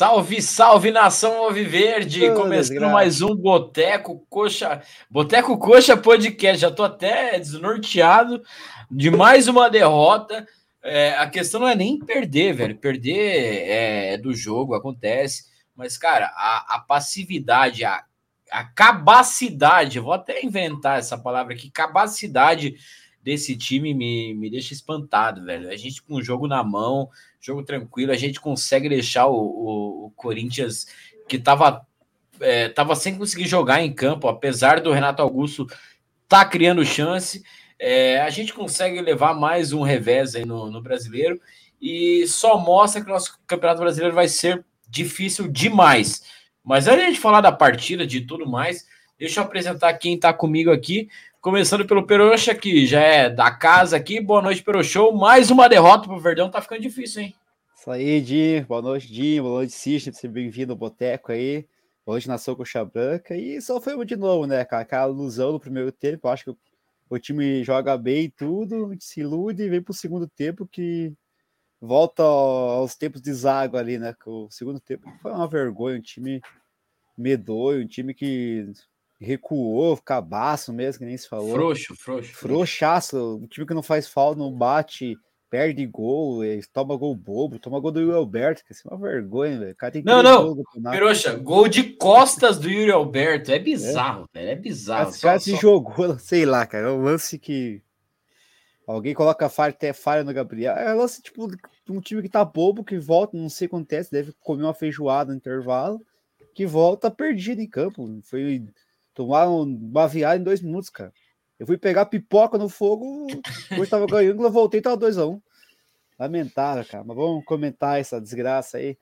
Salve, salve nação Alviverde! Oh, Começando desgraça. mais um Boteco Coxa, Boteco Coxa Podcast. Já tô até desnorteado de mais uma derrota. É, a questão não é nem perder, velho. Perder é, é do jogo, acontece. Mas, cara, a, a passividade, a, a capacidade, vou até inventar essa palavra aqui, capacidade desse time me, me deixa espantado, velho. A gente com o jogo na mão, jogo tranquilo, a gente consegue deixar o, o, o Corinthians que estava é, tava sem conseguir jogar em campo, apesar do Renato Augusto tá criando chance, é, a gente consegue levar mais um revés aí no, no brasileiro e só mostra que o nosso campeonato brasileiro vai ser difícil demais. Mas antes de falar da partida, de tudo mais, deixa eu apresentar quem está comigo aqui. Começando pelo Peroxa, que já é da casa aqui. Boa noite, Peroxou. Mais uma derrota pro Verdão, tá ficando difícil, hein? Isso aí, Dinho. Boa noite, Dinho. Boa noite, Cisne. Seja bem-vindo ao Boteco aí. Boa noite, Nação Coxa Branca. E só foi de novo, né, cara? Aquela ilusão no primeiro tempo. Eu acho que o time joga bem e tudo, se ilude e vem pro segundo tempo que volta aos tempos de Zago ali, né? O segundo tempo foi uma vergonha, um time medonho, um time que recuou, cabaço mesmo, que nem se falou. Frouxo, frouxo. Frouxaço, um time que não faz falta, não bate, perde gol, toma gol bobo, toma gol do Yuri Alberto, que é uma vergonha, velho. cara tem não, não, Piroxa, gol de costas do Yuri Alberto, é bizarro, é. velho, é bizarro. Esse cara só, se só... jogou, sei lá, cara, é um lance que alguém coloca falha, até falha no Gabriel, é um lance, tipo, um time que tá bobo, que volta, não sei o que acontece, deve comer uma feijoada no intervalo, que volta perdido em campo, foi Tomar uma viagem em dois minutos, cara. Eu fui pegar pipoca no fogo, hoje tava ganhando, eu voltei, tava 2x1. Um. Lamentável, cara. Mas vamos comentar essa desgraça aí.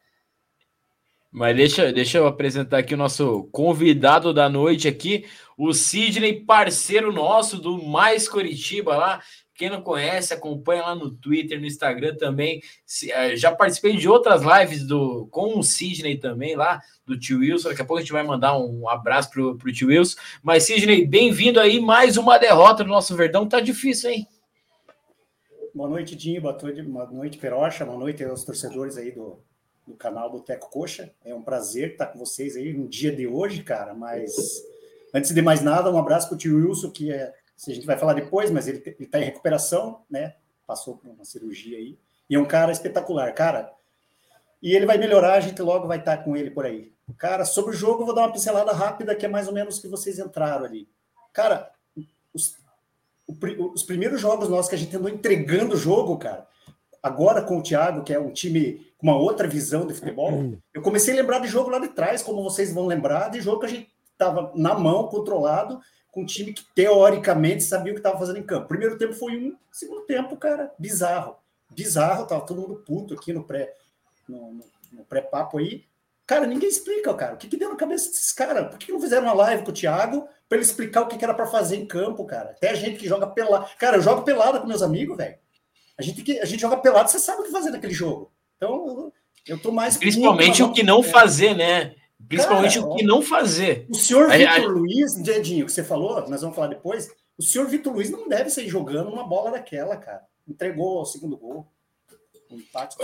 Mas deixa, deixa eu apresentar aqui o nosso convidado da noite aqui, o Sidney, parceiro nosso do Mais Curitiba lá, quem não conhece, acompanha lá no Twitter, no Instagram também. Eh, já participei de outras lives do, com o Sidney também lá, do tio Wilson. Daqui a pouco a gente vai mandar um abraço pro, pro tio Wilson. Mas, Sidney, bem-vindo aí. Mais uma derrota no nosso Verdão. Tá difícil, hein? Boa noite, Dinho. Boa noite, boa noite Perocha. Boa noite aos torcedores aí do, do canal Boteco Coxa. É um prazer estar com vocês aí no dia de hoje, cara. Mas antes de mais nada, um abraço para o tio Wilson, que é a gente vai falar depois, mas ele está em recuperação, né? Passou por uma cirurgia aí. E é um cara espetacular, cara. E ele vai melhorar, a gente logo vai estar tá com ele por aí. Cara, sobre o jogo, vou dar uma pincelada rápida, que é mais ou menos que vocês entraram ali. Cara, os, os primeiros jogos nossos que a gente andou entregando o jogo, cara, agora com o Thiago, que é um time com uma outra visão de futebol, eu comecei a lembrar de jogo lá de trás, como vocês vão lembrar, de jogo que a gente estava na mão, controlado, com um time que teoricamente sabia o que estava fazendo em campo. Primeiro tempo foi um, segundo tempo, cara, bizarro. Bizarro, tava todo mundo puto aqui no pré no, no, no pré-papo aí. Cara, ninguém explica, cara. O que, que deu na cabeça desses caras? Por que, que não fizeram uma live com o Thiago para ele explicar o que, que era para fazer em campo, cara? Até a gente que joga pelado. Cara, eu jogo pelado com meus amigos, velho. A gente, que, a gente joga pelado, você sabe o que fazer naquele jogo. Então, eu tô mais. Principalmente o que não fazer, né? Principalmente Cara, o que não fazer. O senhor Vitor Luiz, Dedinho, que você falou, nós vamos falar depois. O senhor Vitor Luiz não deve sair jogando uma bola daquela, cara. Entregou o segundo gol.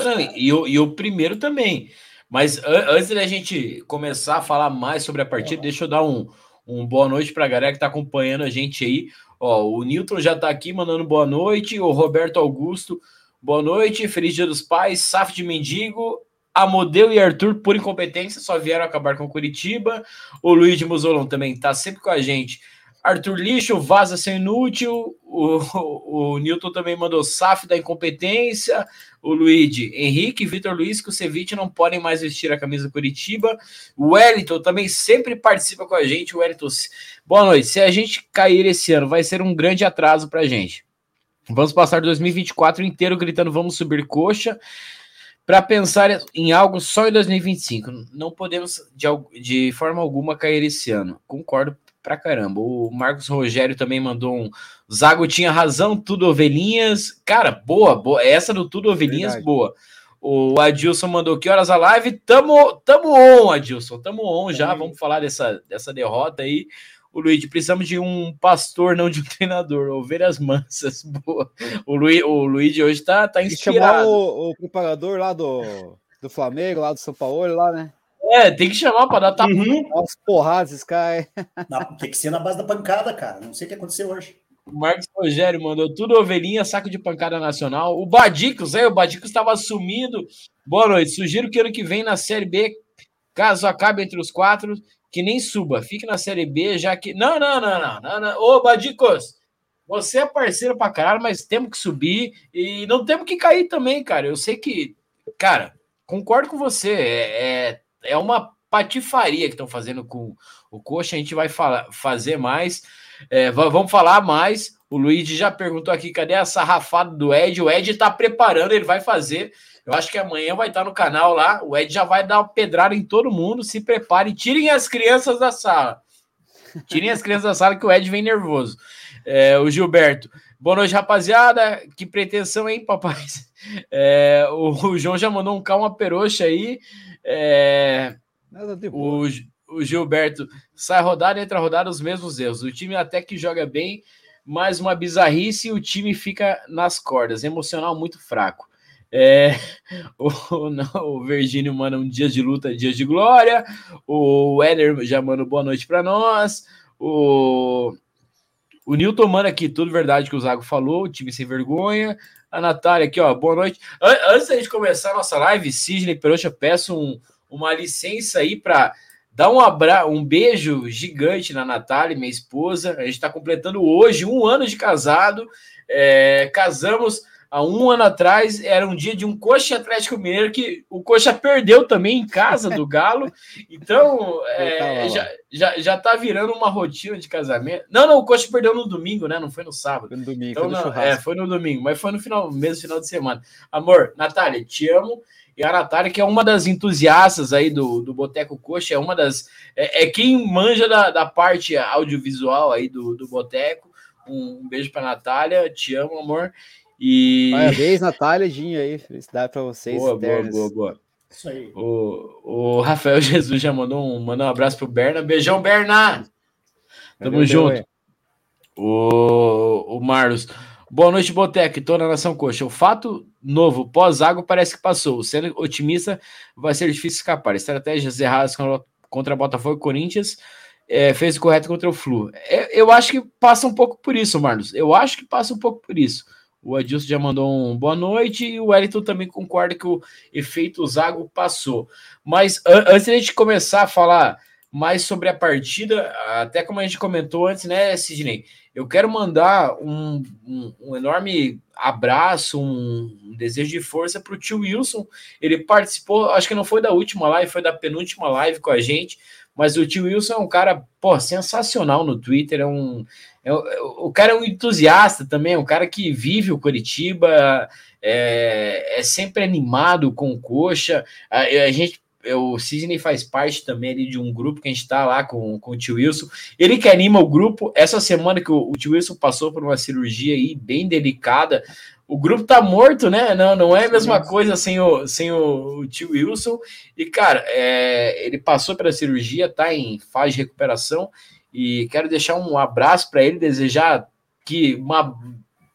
Não, e, o, e o primeiro também. Mas antes da gente começar a falar mais sobre a partida, é. deixa eu dar um, um boa noite para a galera que está acompanhando a gente aí. Ó, o Newton já está aqui mandando boa noite. O Roberto Augusto, boa noite. Feliz Dia dos Pais. Saf de Mendigo. Amodeu e Arthur, por incompetência, só vieram acabar com Curitiba. O Luiz de também está sempre com a gente. Arthur Lixo, vaza ser inútil. O, o, o Newton também mandou SAF da incompetência. O Luigi, Henrique, Vitor Luiz, que o Ceviche não podem mais vestir a camisa do Curitiba. O Wellington também sempre participa com a gente. O Wellington, boa noite. Se a gente cair esse ano, vai ser um grande atraso para a gente. Vamos passar 2024 inteiro gritando: vamos subir coxa para pensar em algo só em 2025. Não podemos de, de forma alguma cair esse ano. Concordo pra caramba. O Marcos Rogério também mandou um. Zago tinha razão, tudo ovelhinhas. Cara, boa, boa. Essa do tudo ovelhinhas, Verdade. boa. O Adilson mandou que horas a live? Tamo, tamo on, Adilson. Tamo on já. Vamos falar dessa, dessa derrota aí o Luigi, precisamos de um pastor, não de um treinador. Ovelhas mansas, boa. O, Luigi, o Luigi hoje tá, tá inspirado. chamar o, o preparador lá do, do Flamengo, lá do São Paulo, lá, né? É, tem que chamar para dar tapa. Uhum. As porradas, esse cara. Tem que ser na base da pancada, cara. Não sei o que aconteceu hoje. O Marcos Rogério mandou tudo ovelhinha, saco de pancada nacional. O Badicos, é, o Badicos estava sumido. Boa noite. Sugiro que ano que vem na Série B, caso acabe entre os quatro, que nem suba. Fique na Série B, já que. Não, não, não, não. não, não. Ô, Badicos, você é parceiro pra caralho, mas temos que subir e não temos que cair também, cara. Eu sei que, cara, concordo com você. É, é, é uma patifaria que estão fazendo com o Coxa. A gente vai falar, fazer mais. É, vamos falar mais. O Luigi já perguntou aqui: cadê a sarrafada do Ed? O Ed está preparando, ele vai fazer. Eu acho que amanhã vai estar no canal lá. O Ed já vai dar uma pedrada em todo mundo. Se prepare, tirem as crianças da sala. Tirem as crianças da sala que o Ed vem nervoso. É, o Gilberto. Boa noite, rapaziada. Que pretensão, hein, papai? É, o, o, João já mandou um calma peroxa aí. É, o, o Gilberto sai rodada, entra rodada, os mesmos erros. O time até que joga bem, mas uma bizarrice e o time fica nas cordas. Emocional muito fraco. É, o, não, o Virgínio manda um dia de luta, dias de glória. O Éder já manda boa noite para nós. O, o Newton manda aqui, tudo verdade que o Zago falou, o time sem vergonha. A Natália aqui, ó, boa noite. Antes da gente começar a nossa live, Sidney Peroxa, peço um, uma licença aí para Dá um, abra... um beijo gigante na Natália, minha esposa. A gente está completando hoje um ano de casado. É... casamos há um ano atrás. Era um dia de um Coxa Atlético Mineiro que o Coxa perdeu também em casa do Galo. Então, é... já, já, já tá virando uma rotina de casamento. Não, não, o Coxa perdeu no domingo, né? Não foi no sábado. Foi no domingo. Então, foi, no não, é, foi no domingo, mas foi no final, mesmo final de semana. Amor, Natália, te amo. E a Natália, que é uma das entusiastas aí do, do Boteco Coxa, é uma das. É, é quem manja da, da, parte audiovisual aí do, do Boteco. Um, um beijo para Natália, te amo, amor. E... Parabéns, Natália, Dinho aí. Felicidade para vocês. Boa, boa, boa, boa. Isso aí. O, o Rafael Jesus já mandou um, mandou um abraço pro Berna. Beijão, Berna! Tamo Valeu, junto. O, o Marlos. Boa noite, Boteco. Estou na Nação Coxa. O fato novo pós-água parece que passou. Sendo otimista, vai ser difícil escapar. Estratégias erradas contra Botafogo e Corinthians. É, fez o correto contra o Flu. É, eu acho que passa um pouco por isso, Marlos. Eu acho que passa um pouco por isso. O Adilson já mandou um boa noite e o Wellington também concorda que o efeito Zago passou. Mas antes de a gente começar a falar mais sobre a partida, até como a gente comentou antes, né, Sidney? Eu quero mandar um, um, um enorme abraço, um, desejo de força para o tio Wilson. Ele participou, acho que não foi da última live, foi da penúltima live com a gente. Mas o tio Wilson é um cara, pô, sensacional no Twitter. É um, é, o cara é um entusiasta também, é um cara que vive o Curitiba, é, é sempre animado com o coxa. A, a gente o Sidney faz parte também ali de um grupo que a gente está lá com, com o tio Wilson. Ele que anima o grupo. Essa semana que o, o tio Wilson passou por uma cirurgia aí bem delicada, o grupo tá morto, né? Não, não é a mesma coisa sem o, sem o, o tio Wilson. E, cara, é, ele passou pela cirurgia, tá em fase de recuperação. E quero deixar um abraço para ele, desejar que uma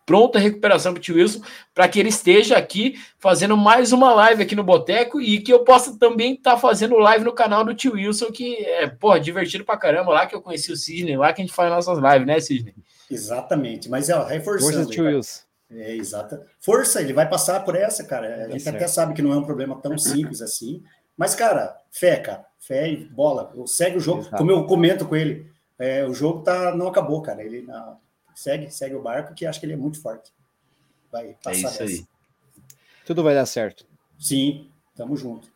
pronta recuperação para o tio Wilson, para que ele esteja aqui fazendo mais uma live aqui no Boteco e que eu possa também estar tá fazendo live no canal do tio Wilson, que é, porra, divertido pra caramba lá, que eu conheci o Sidney lá, que a gente faz nossas lives, né, Sidney? Exatamente, mas é, reforçando. Força, tio Wilson. É, exata. Força, ele vai passar por essa, cara. A gente até sabe que não é um problema tão simples assim. Mas, cara, fé, cara. Fé e bola. Segue o jogo. Exato. Como eu comento com ele, é, o jogo tá, não acabou, cara. Ele, segue, segue o barco, que acho que ele é muito forte. Vai passar é isso aí. Tudo vai dar certo. Sim, tamo junto.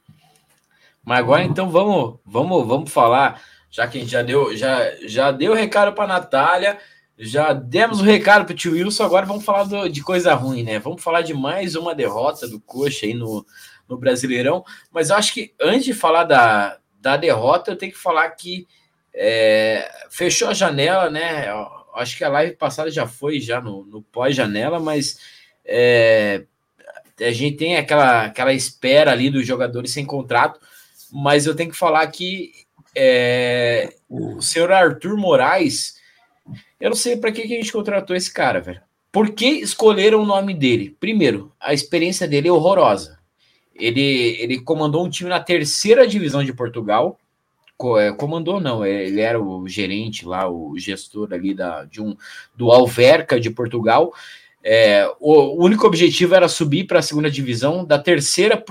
Mas agora então vamos, vamos, vamos falar, já que a gente já deu, já, já deu o recado para Natália, já demos o recado para o tio Wilson, agora vamos falar do, de coisa ruim, né? Vamos falar de mais uma derrota do Coxa aí no, no Brasileirão. Mas eu acho que antes de falar da, da derrota, eu tenho que falar que é, fechou a janela, né? acho que a live passada já foi já no, no pós-janela, mas é, a gente tem aquela, aquela espera ali dos jogadores sem contrato, mas eu tenho que falar que é, o senhor Arthur Moraes, eu não sei para que, que a gente contratou esse cara, velho. Por que escolheram o nome dele? Primeiro, a experiência dele é horrorosa. Ele, ele comandou um time na terceira divisão de Portugal. É, comandou, não, é, ele era o gerente lá, o gestor ali da, de um, do Alverca de Portugal. É, o, único objetivo era subir para a segunda divisão, da terceira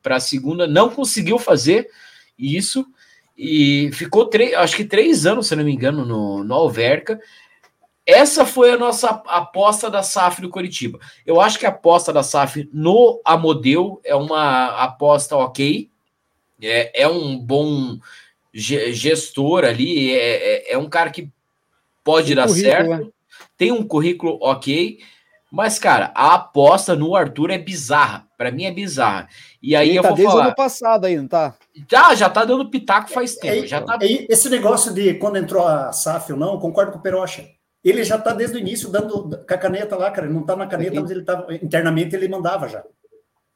para a segunda, não conseguiu fazer isso e ficou três, acho que três anos, se não me engano, no, no Alverca. Essa foi a nossa aposta da SAF do Curitiba. Eu acho que a aposta da SAF no Amodeu é uma aposta ok. É, é um bom gestor ali, é, é, é um cara que pode tem dar certo, né? tem um currículo ok. Mas, cara, a aposta no Arthur é bizarra. Para mim é bizarra. E aí Ele eu tá vou desde falar. ano passado aí, não tá? Já, já tá dando pitaco faz tempo. É, já tá... É, esse negócio de quando entrou a SAF ou não, concordo com o Perocha. Ele já tá desde o início dando com a caneta lá, cara. Ele não tá na caneta, mas ele tava internamente ele mandava já.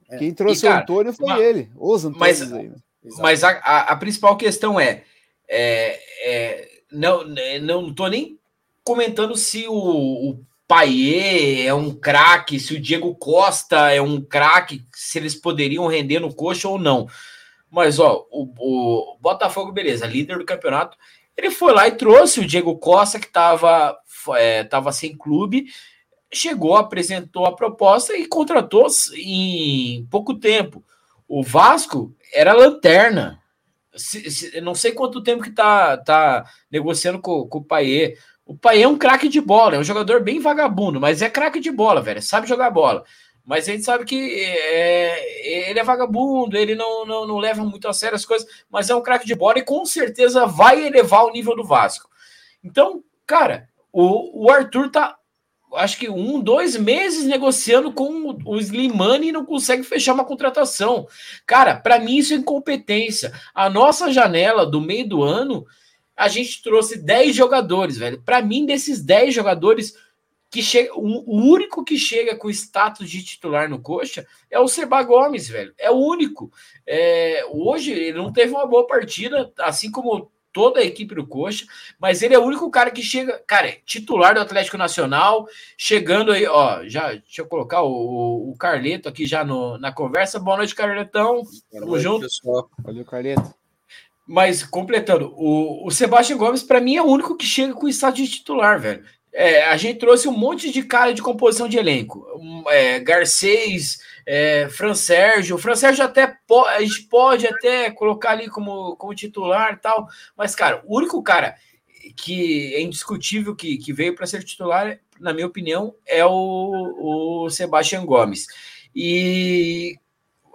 É. Quem trouxe e, cara, o Antônio foi mas, ele, os Antônios mas, aí. Né? Mas a, a, a, principal questão é, é, é não, não tô nem comentando se o, o Paier é um craque, se o Diego Costa é um craque, se eles poderiam render no coxa ou não. Mas, ó, o, o, Botafogo, beleza, líder do campeonato, ele foi lá e trouxe o Diego Costa, que estava é, tava sem clube, chegou, apresentou a proposta e contratou em pouco tempo. O Vasco era lanterna. Se, se, não sei quanto tempo que tá, tá negociando com, com o Paier. O pai é um craque de bola, é um jogador bem vagabundo, mas é craque de bola, velho. Sabe jogar bola. Mas a gente sabe que é, ele é vagabundo, ele não, não, não leva muito a sério as coisas, mas é um craque de bola e com certeza vai elevar o nível do Vasco. Então, cara, o, o Arthur tá, acho que um, dois meses negociando com o Slimani e não consegue fechar uma contratação. Cara, para mim isso é incompetência. A nossa janela do meio do ano a gente trouxe 10 jogadores, velho. Para mim, desses 10 jogadores que chega, o único que chega com status de titular no Coxa é o Seba Gomes, velho. É o único. É, hoje ele não teve uma boa partida, assim como toda a equipe do Coxa, mas ele é o único cara que chega, cara, titular do Atlético Nacional, chegando aí, ó, já, deixa eu colocar o, o Carleto aqui já no, na conversa. Boa noite, Carletão. Boa Tamo junto. Pessoal. Valeu, Carleto. Mas, completando, o, o Sebastião Gomes, para mim, é o único que chega com o status de titular, velho. É, a gente trouxe um monte de cara de composição de elenco. É, Garcês, é, Fran Sérgio. O Fran Sérgio até po a gente pode até colocar ali como, como titular e tal. Mas, cara, o único cara que é indiscutível que, que veio para ser titular, na minha opinião, é o, o Sebastião Gomes. E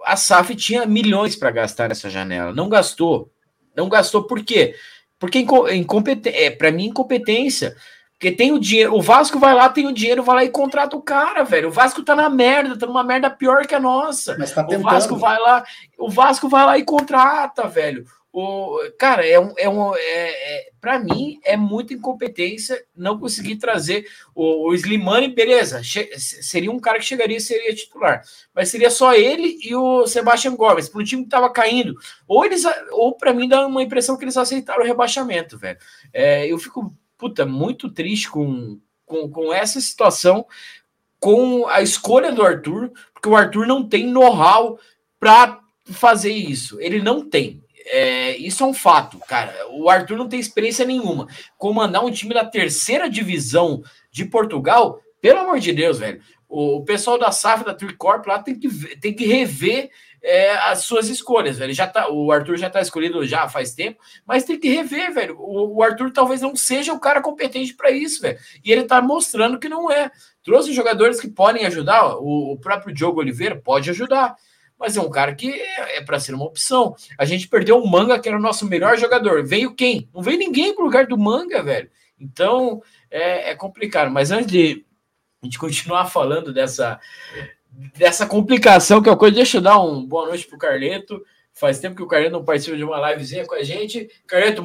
a SAF tinha milhões para gastar nessa janela, não gastou. Não gastou por quê? Porque incompetência, é, para mim, incompetência. Porque tem o dinheiro, o Vasco vai lá, tem o dinheiro, vai lá e contrata o cara, velho. O Vasco tá na merda, tá numa merda pior que a nossa. Mas tá o Vasco vai lá, o Vasco vai lá e contrata, velho. O, cara, é um, é um é, é para mim é muita incompetência não conseguir trazer o, o Slimani, beleza, seria um cara que chegaria e seria titular, mas seria só ele e o Sebastião Gomes, para um time que tava caindo. Ou eles, ou para mim dá uma impressão que eles aceitaram o rebaixamento, velho. É, eu fico puta muito triste com, com, com essa situação, com a escolha do Arthur, porque o Arthur não tem know-how para fazer isso. Ele não tem. É, isso é um fato, cara. O Arthur não tem experiência nenhuma. Comandar um time da terceira divisão de Portugal, pelo amor de Deus, velho. O, pessoal da SAF, da Tricorp lá tem que, tem que rever é, as suas escolhas, velho. Já tá, o Arthur já tá escolhido já faz tempo, mas tem que rever, velho. O, o Arthur talvez não seja o cara competente para isso, velho. E ele tá mostrando que não é. Trouxe jogadores que podem ajudar. O, o próprio Diogo Oliveira pode ajudar mas é um cara que é, é para ser uma opção. A gente perdeu o Manga, que era o nosso melhor jogador. Veio quem? Não veio ninguém pro lugar do Manga, velho. Então é, é complicado. Mas antes de, de continuar falando dessa, dessa complicação que é a coisa, deixa eu dar um boa noite pro Carleto. Faz tempo que o Carleto não participa de uma livezinha com a gente. Carleto,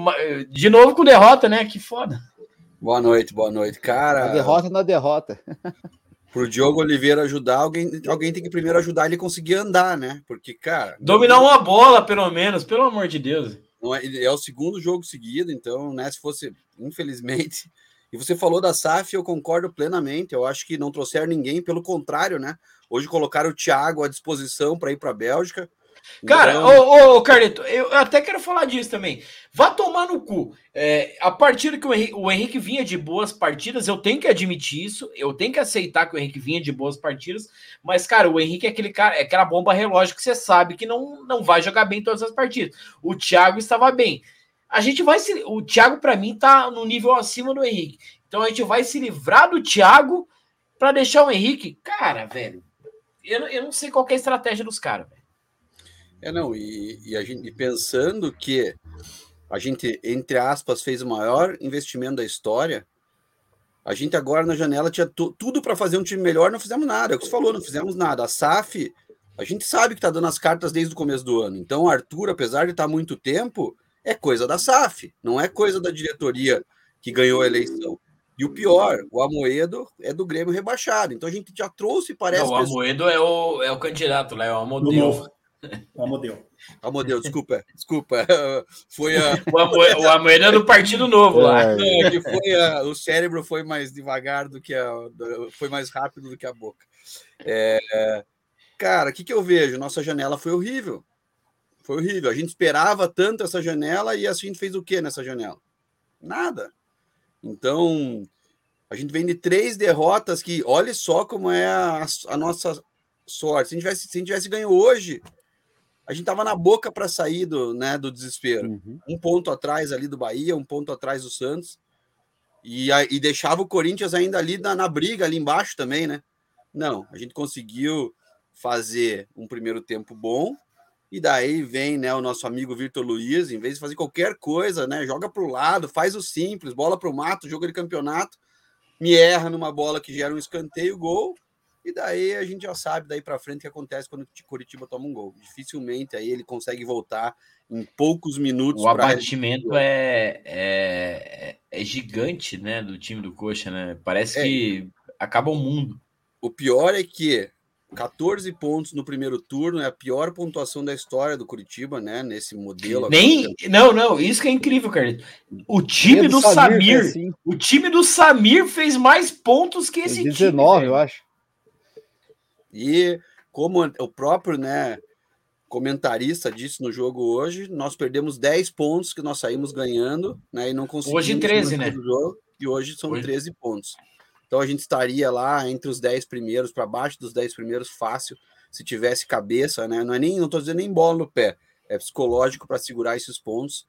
de novo com derrota, né? Que foda. Boa noite, boa noite, cara. A derrota na derrota. Pro Diogo Oliveira ajudar, alguém, alguém tem que primeiro ajudar ele a conseguir andar, né? Porque, cara. Dominar uma bola, pelo menos, pelo amor de Deus. Não é, é o segundo jogo seguido, então, né? Se fosse, infelizmente. E você falou da SAF, eu concordo plenamente. Eu acho que não trouxeram ninguém, pelo contrário, né? Hoje colocaram o Thiago à disposição para ir para a Bélgica. Cara, então... ô, ô, Carlito, eu até quero falar disso também. Vá tomar no cu. É, a partir que o Henrique, o Henrique vinha de boas partidas, eu tenho que admitir isso, eu tenho que aceitar que o Henrique vinha de boas partidas, mas, cara, o Henrique é aquele cara, é aquela bomba relógio que você sabe que não, não vai jogar bem todas as partidas. O Thiago estava bem. A gente vai se. O Thiago, para mim, tá no nível acima do Henrique. Então a gente vai se livrar do Thiago para deixar o Henrique. Cara, velho, eu, eu não sei qual é a estratégia dos caras. É, não, e, e a gente pensando que a gente, entre aspas, fez o maior investimento da história, a gente agora na janela tinha tudo para fazer um time melhor, não fizemos nada. É o que você falou, não fizemos nada. A SAF, a gente sabe que está dando as cartas desde o começo do ano. Então, Arthur, apesar de estar tá muito tempo, é coisa da SAF, não é coisa da diretoria que ganhou a eleição. E o pior, o Amoedo é do Grêmio rebaixado. Então a gente já trouxe, parece. Não, o Amoedo pessoas... é, o, é o candidato lá, é o Amodeu. O Amodeu. Amodeu, desculpa, desculpa. Foi a... o, Amoedo, o Amoedo é do Partido Novo lá. É, que foi a, o cérebro foi mais devagar do que a. Foi mais rápido do que a boca. É, cara, o que, que eu vejo? Nossa janela foi horrível. Foi horrível. A gente esperava tanto essa janela e a gente fez o que nessa janela? Nada. Então, a gente vem de três derrotas que, olha só como é a, a nossa sorte. Se a gente tivesse, se a gente tivesse ganho hoje, a gente tava na boca para sair do, né, do desespero. Uhum. Um ponto atrás ali do Bahia, um ponto atrás do Santos. E, e deixava o Corinthians ainda ali na, na briga, ali embaixo também, né? Não, a gente conseguiu fazer um primeiro tempo bom. E daí vem né, o nosso amigo Vitor Luiz, em vez de fazer qualquer coisa, né? Joga para o lado, faz o simples, bola para o mato, jogo de campeonato, me erra numa bola que gera um escanteio, gol e daí a gente já sabe daí para frente o que acontece quando o Curitiba toma um gol. Dificilmente aí ele consegue voltar em poucos minutos. O abatimento é, é, é, gigante, né, do time do Coxa, né? Parece é. que acaba o mundo. O pior é que 14 pontos no primeiro turno é a pior pontuação da história do Curitiba, né? Nesse modelo. Nem, não, não, isso que é incrível, cara. O time do, do Samir, Samir assim. o time do Samir fez mais pontos que esse 19, time. 19, eu acho. E como o próprio né, comentarista disse no jogo hoje, nós perdemos 10 pontos que nós saímos ganhando, né? E não conseguimos. Hoje 13, né? Jogo, e hoje são hoje... 13 pontos. Então a gente estaria lá entre os 10 primeiros, para baixo dos 10 primeiros, fácil, se tivesse cabeça, né? Não é nem, não estou dizendo nem bola no pé, é psicológico para segurar esses pontos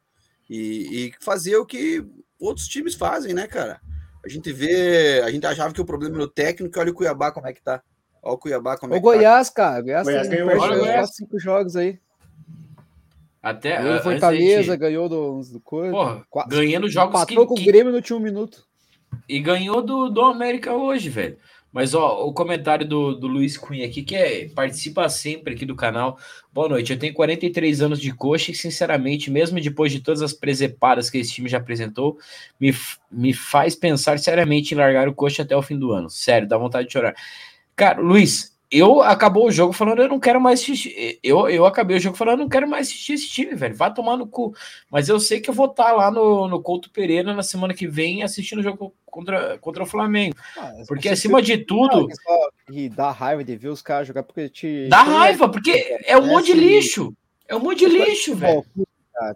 e, e, fazer o que outros times fazem, né, cara? A gente vê, a gente achava que o problema era o técnico, olha o Cuiabá como é que tá. Olha o Cuiabá como é o que Goiás, tá. cara. Goiás, Goiás tem ganhou Goiás. cinco jogos aí. Até ganhou do Fortaleza, ganhou do, do coisa. Porra, ganhando jogos Empatou que, com o Grêmio no último minuto. E ganhou do, do América hoje, velho. Mas ó, o comentário do, do Luiz Cunha aqui, que é, participa sempre aqui do canal. Boa noite, eu tenho 43 anos de coxa e, sinceramente, mesmo depois de todas as presepadas que esse time já apresentou, me, me faz pensar seriamente em largar o coxa até o fim do ano. Sério, dá vontade de chorar. Cara, Luiz, eu acabou o jogo falando, eu não quero mais assistir. Eu, eu acabei o jogo falando, eu não quero mais assistir esse time, velho. Vai tomar no cu. Mas eu sei que eu vou estar tá lá no, no Couto Pereira na semana que vem assistindo o jogo contra, contra o Flamengo. Ah, porque acima de tudo. E dá raiva de ver os caras jogar porque te. Dá raiva, porque é um monte de lixo. É um monte de lixo, velho.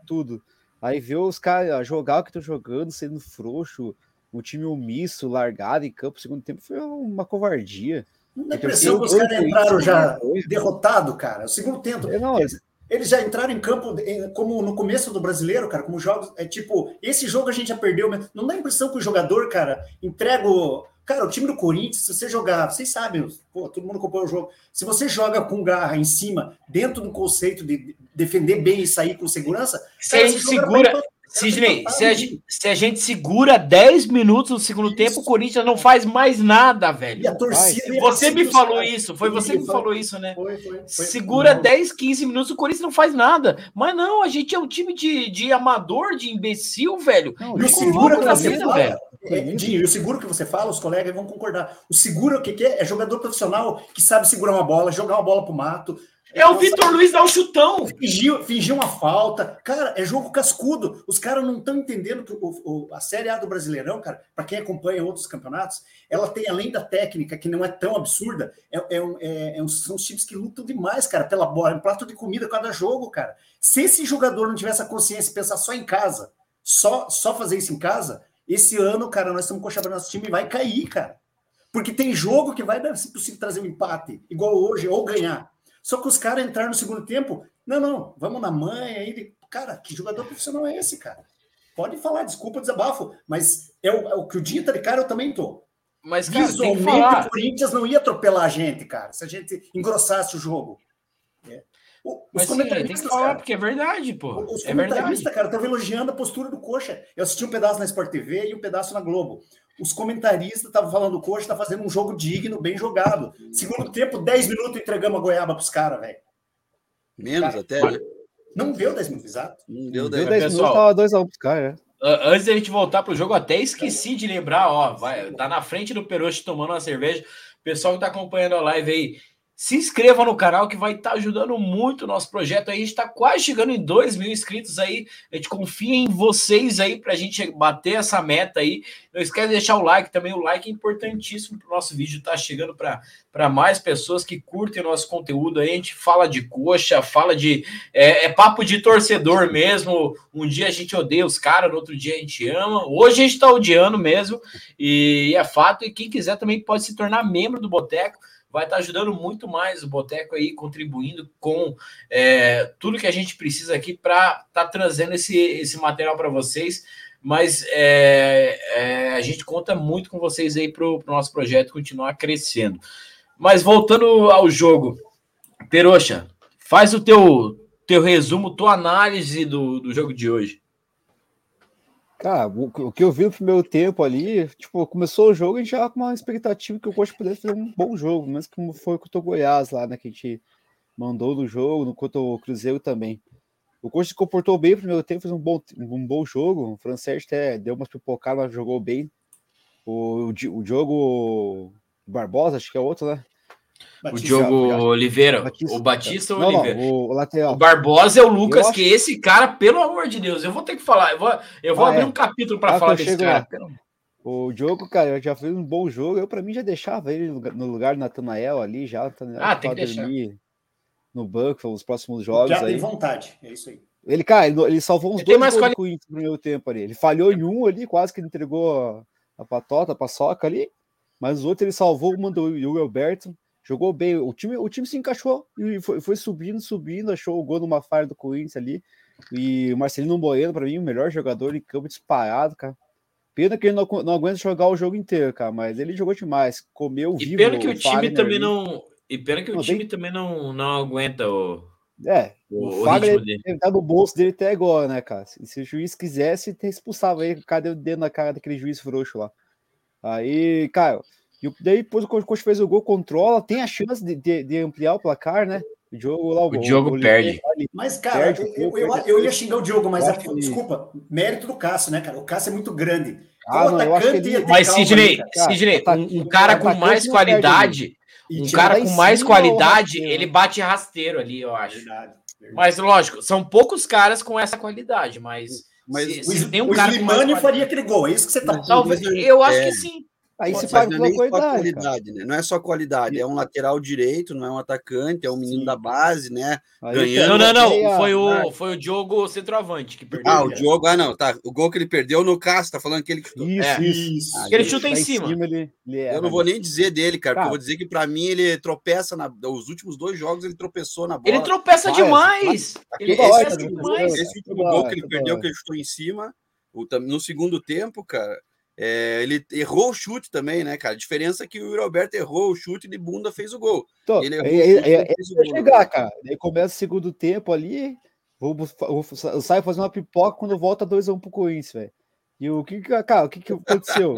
Tudo. Aí ver os caras jogar o que estão jogando, sendo frouxo, o time omisso, largado em campo, segundo tempo, foi uma covardia. Não dá impressão que os caras entraram já derrotado, cara. O segundo tempo. Não, eles, eles já entraram em campo como no começo do brasileiro, cara, como jogos. É tipo, esse jogo a gente já perdeu, mas não dá impressão que o jogador, cara, entrega o. Cara, o time do Corinthians, se você jogar, vocês sabem, pô, todo mundo acompanha o jogo. Se você joga com garra em cima, dentro do conceito de defender bem e sair com segurança, se cara, a segura, Sidney, se a, gente, se a gente segura 10 minutos no segundo isso. tempo, o Corinthians não faz mais nada, velho. E a torcida. Você me falou isso, foi você que me falou isso, né? Foi, foi, foi. Segura 10, 15 minutos, o Corinthians não faz nada. Mas não, a gente é um time de, de amador, de imbecil, velho. Não, e o seguro que você fala, velho. É, Dinho, e o seguro que você fala, os colegas vão concordar. O seguro, o que, que é? É jogador profissional que sabe segurar uma bola, jogar uma bola pro mato, É o Vitor Luiz dar um chutão. Fingiu, fingiu uma falta. Cara, é jogo cascudo. Os caras não estão entendendo que o, o, a Série A do Brasileirão, cara, para quem acompanha outros campeonatos, ela tem, além da técnica, que não é tão absurda, é, é, é, é são os times que lutam demais, cara, pela bola. É um prato de comida cada jogo, cara. Se esse jogador não tivesse a consciência e pensar só em casa, só, só fazer isso em casa, esse ano, cara, nós estamos com o nosso time vai cair, cara. Porque tem jogo que vai se possível, trazer um empate, igual hoje, ou ganhar. Só que os caras entraram no segundo tempo. Não, não, vamos na mãe aí. Cara, que jogador profissional é esse, cara? Pode falar, desculpa, desabafo, mas é o, é o que o dia tá de cara, eu também tô. Mas, cara, Visualmente, o Corinthians não ia atropelar a gente, cara, se a gente engrossasse o jogo. É. Os Mas comentaristas, sim, falar, cara, porque é verdade, pô. Os é comentaristas, cara, estavam elogiando a postura do Coxa. Eu assisti um pedaço na Sport TV e um pedaço na Globo. Os comentaristas estavam falando, o Coxa tá fazendo um jogo digno, bem jogado. Segundo tempo, 10 minutos entregamos a goiaba pros caras, velho. Menos cara, até, né? Não deu 10 minutos, exato. Não deu 10, minutos, pessoal, tava 2 a 1 pros caras, Antes da gente voltar pro jogo, até esqueci de lembrar, ó, vai, tá na frente do Peroche tomando uma cerveja. Pessoal que tá acompanhando a live aí, se inscreva no canal que vai estar tá ajudando muito o nosso projeto aí. A gente está quase chegando em 2 mil inscritos aí. A gente confia em vocês aí para a gente bater essa meta aí. Não esquece de deixar o like também. O like é importantíssimo para o nosso vídeo estar tá chegando para mais pessoas que curtem o nosso conteúdo aí. A gente fala de coxa, fala de. É, é papo de torcedor mesmo. Um dia a gente odeia os caras, no outro dia a gente ama. Hoje a gente está odiando mesmo. E é fato. E quem quiser também pode se tornar membro do Boteco vai estar ajudando muito mais o Boteco aí, contribuindo com é, tudo que a gente precisa aqui para estar tá trazendo esse, esse material para vocês. Mas é, é, a gente conta muito com vocês aí para o pro nosso projeto continuar crescendo. Mas voltando ao jogo, Peroxa, faz o teu, teu resumo, tua análise do, do jogo de hoje. Cara, o, que eu vi no primeiro tempo ali, tipo, começou o jogo a gente já com uma expectativa que o Coxa pudesse fazer um bom jogo, mas como foi contra o Goiás lá, né, que a gente mandou no jogo, no contra o Cruzeiro também. O Coxa se comportou bem no primeiro tempo, fez um bom, um bom jogo, o francês até deu umas pipocadas, mas jogou bem. O, o, o Diogo Barbosa, acho que é outro, né? Batista, o Diogo Oliveira. Batista. O Batista ou não, Oliveira? Não, o, lateral. o Barbosa é o Lucas, acho... que esse cara, pelo amor de Deus, eu vou ter que falar. Eu vou, eu vou ah, abrir é. um capítulo para ah, falar desse cara. Lá. O Diogo, cara, já fez um bom jogo. Eu, para mim, já deixava ele no lugar do Natanael ali, já. Ah, tem que deixar. No banco, os próximos jogos. Já aí. tem vontade, é isso aí. Ele, cara, ele, ele salvou uns ele dois mais gols quali... no primeiro tempo ali. Ele falhou em um ali, quase que ele entregou a, a patota, a paçoca ali. Mas o outro ele salvou, mandou o Hugo Alberto jogou bem. O time, o time se encaixou e foi, foi subindo, subindo, achou o gol numa falha do Corinthians ali. E o Marcelino Bueno, para mim, o melhor jogador em campo disparado, cara. Pena que ele não, não aguenta jogar o jogo inteiro, cara, mas ele jogou demais, comeu e vivo. Pena que o, o time também ali. não. E pena que não, o time tem... também não, não aguenta o. É, o, o Fagner tá no bolso dele até agora, né, cara? Se, se o juiz quisesse, expulsava ele, cadê o dedo na cara daquele juiz frouxo lá? Aí, cara, e daí depois o Coxa fez o gol, controla, tem a chance de, de, de ampliar o placar, né? O Diogo lá, o, o Diogo perde. Mas, cara, perde, eu, eu, eu, ia xingar o Diogo, mas desculpa, mérito do Cássio, né, cara? O Cássio é muito grande. Ah, não, eu acho que ele... Mas, Sidney, Sidney tá, um, um, cara com mais qualidade, um cara com mais qualidade, ele bate rasteiro ali, eu acho. Verdade, verdade. Mas, lógico, são poucos caras com essa qualidade, mas. Mas se, se tem um o cara Slimani faria aquele gol, é isso que você tá Talvez, Eu acho é. que sim. Aí se paga pela é qualidade, qualidade né? Não é só qualidade, é um lateral direito, não é um atacante, é um menino Sim. da base, né? Ganhando. Não, não, não. Foi o, foi o Diogo centroavante que perdeu. Ah, o Diogo, ah, não, tá. O gol que ele perdeu no Cássio, tá falando que ele chutou. Isso, é. isso. Ah, ele chuta em cima. cima ele, ele eu não vou nem dizer dele, cara, cara, porque eu vou dizer que pra mim ele tropeça na. Os últimos dois jogos ele tropeçou na bola. Ele tropeça demais. Ele tropeça demais. Esse último gol que ele perdeu, que ele chutou em cima, no segundo tempo, cara. É, ele errou o chute também, né, cara? A diferença é que o Roberto errou o chute de bunda fez o gol. Então, ele errou é, chute, é, é, fez o gol, chegar, né? cara. Aí começa o segundo tempo ali, vou, vou, vou saio fazer uma pipoca quando volta 2x1 um pro Corinthians, velho. E o que, cara, o que, que aconteceu?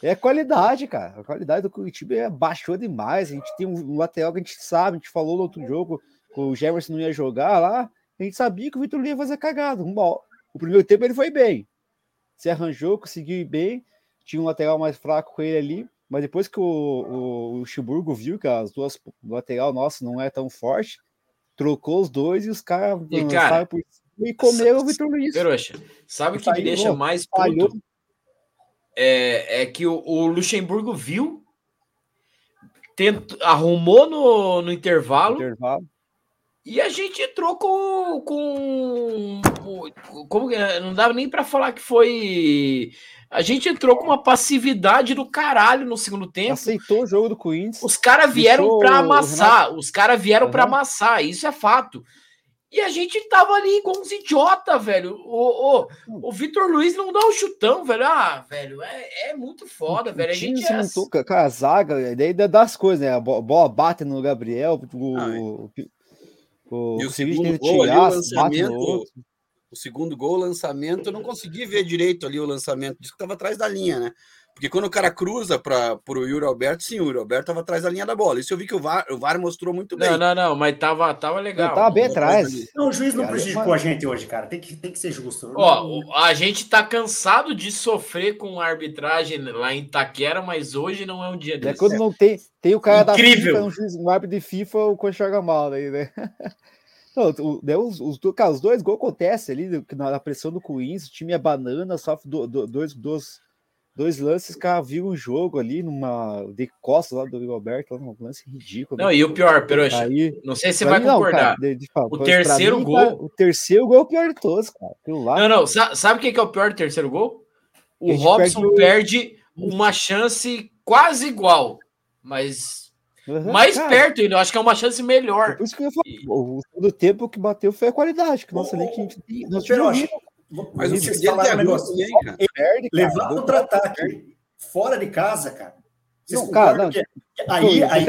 é qualidade, cara. A qualidade do Curitiba baixou demais. A gente tem um lateral que a gente sabe, a gente falou no outro jogo, que o Jefferson não ia jogar lá. A gente sabia que o Vitor ia fazer cagada. O primeiro tempo ele foi bem se arranjou, conseguiu ir bem, tinha um lateral mais fraco com ele ali, mas depois que o, o, o Chiburgo viu que as duas lateral nossa não é tão forte, trocou os dois e os caras e, cara, por e comeram o Vitor Luiz. Peroxa, sabe o que me deixa mais puto? É, é que o, o Luxemburgo viu, tent, arrumou no, no intervalo, intervalo, e a gente entrou com. com como é? Não dava nem para falar que foi. A gente entrou com uma passividade do caralho no segundo tempo. Aceitou o jogo do Corinthians. Os caras vieram para amassar. Os caras vieram uhum. para amassar. Isso é fato. E a gente tava ali igual uns idiota, velho. O, o, o Vitor Luiz não dá um chutão, velho. Ah, velho, é, é muito foda, o velho. A gente se é... montou com a zaga, daí das coisas, né? A bola bate no Gabriel, o, ah, é. O, e o segundo gol ali, o lançamento, o segundo gol, o lançamento, eu não consegui ver direito ali o lançamento, disse que estava atrás da linha, né? Porque quando o cara cruza para o Yuri Alberto, sim, o Yuri Alberto estava atrás da linha da bola. Isso eu vi que o VAR, o VAR mostrou muito bem. Não, não, não, mas tava, tava legal. Tava bem atrás. Não, o juiz não prejudicou a gente hoje, cara. Tem que, tem que ser justo. Ó, a gente tá cansado de sofrer com arbitragem lá em Itaquera, mas hoje não é um dia desse. É quando não tem, tem o cara Incrível. da FIFA, um, juiz, um árbitro de FIFA, o joga mal aí, né? Não, os, os, cara, os dois gols acontecem ali na pressão do Queens, o time é banana, sofre do, do, dois, dois, dois lances, cara, viu o jogo ali numa de costas lá do Roberto, um lance ridículo. Não, né? e o pior, Peroxa, aí, não sei se você vai mim, concordar. Cara, de, de, o terceiro mim, gol. Cara, o terceiro gol é o pior de todos, cara. Lá, não, não, sabe o que é o pior do terceiro gol? O Robson perde, perde uma chance quase igual, mas Uhum, mais cara, perto ainda, eu acho que é uma chance melhor. É por isso que eu falo, o segundo tempo que bateu foi a qualidade, que nossa, nem que a gente tem. Mas o falaram um negócio aí, cara. Perde, levar contra-ataque fora de casa, cara. Vocês não, cara, não, aí, aí, aí,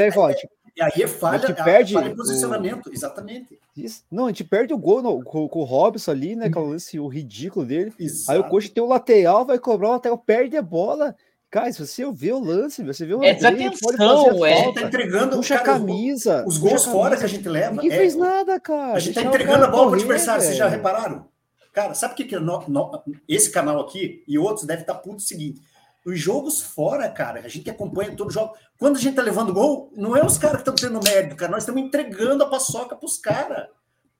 aí é falha, perde falha posicionamento, o... exatamente. Isso. Não, a gente perde o gol no, com, com, o Robson ali, né? Com o lance o ridículo dele. Exato. Aí o coach tem o lateral, vai cobrar o lateral, perde a bola. Cara, se você vê o lance, você vê o é desatenção, é. tá entregando puxa a camisa. Os gols fora que a gente leva. Ninguém é, fez nada, cara. A gente tá entregando a bola pro adversário, vocês já repararam? Cara, sabe o que, que é no, no, esse canal aqui e outros devem estar tá puto o seguinte: os jogos fora, cara, a gente acompanha todo jogo. Quando a gente tá levando gol, não é os caras que estão tendo mérito, cara. Nós estamos entregando a paçoca pros caras.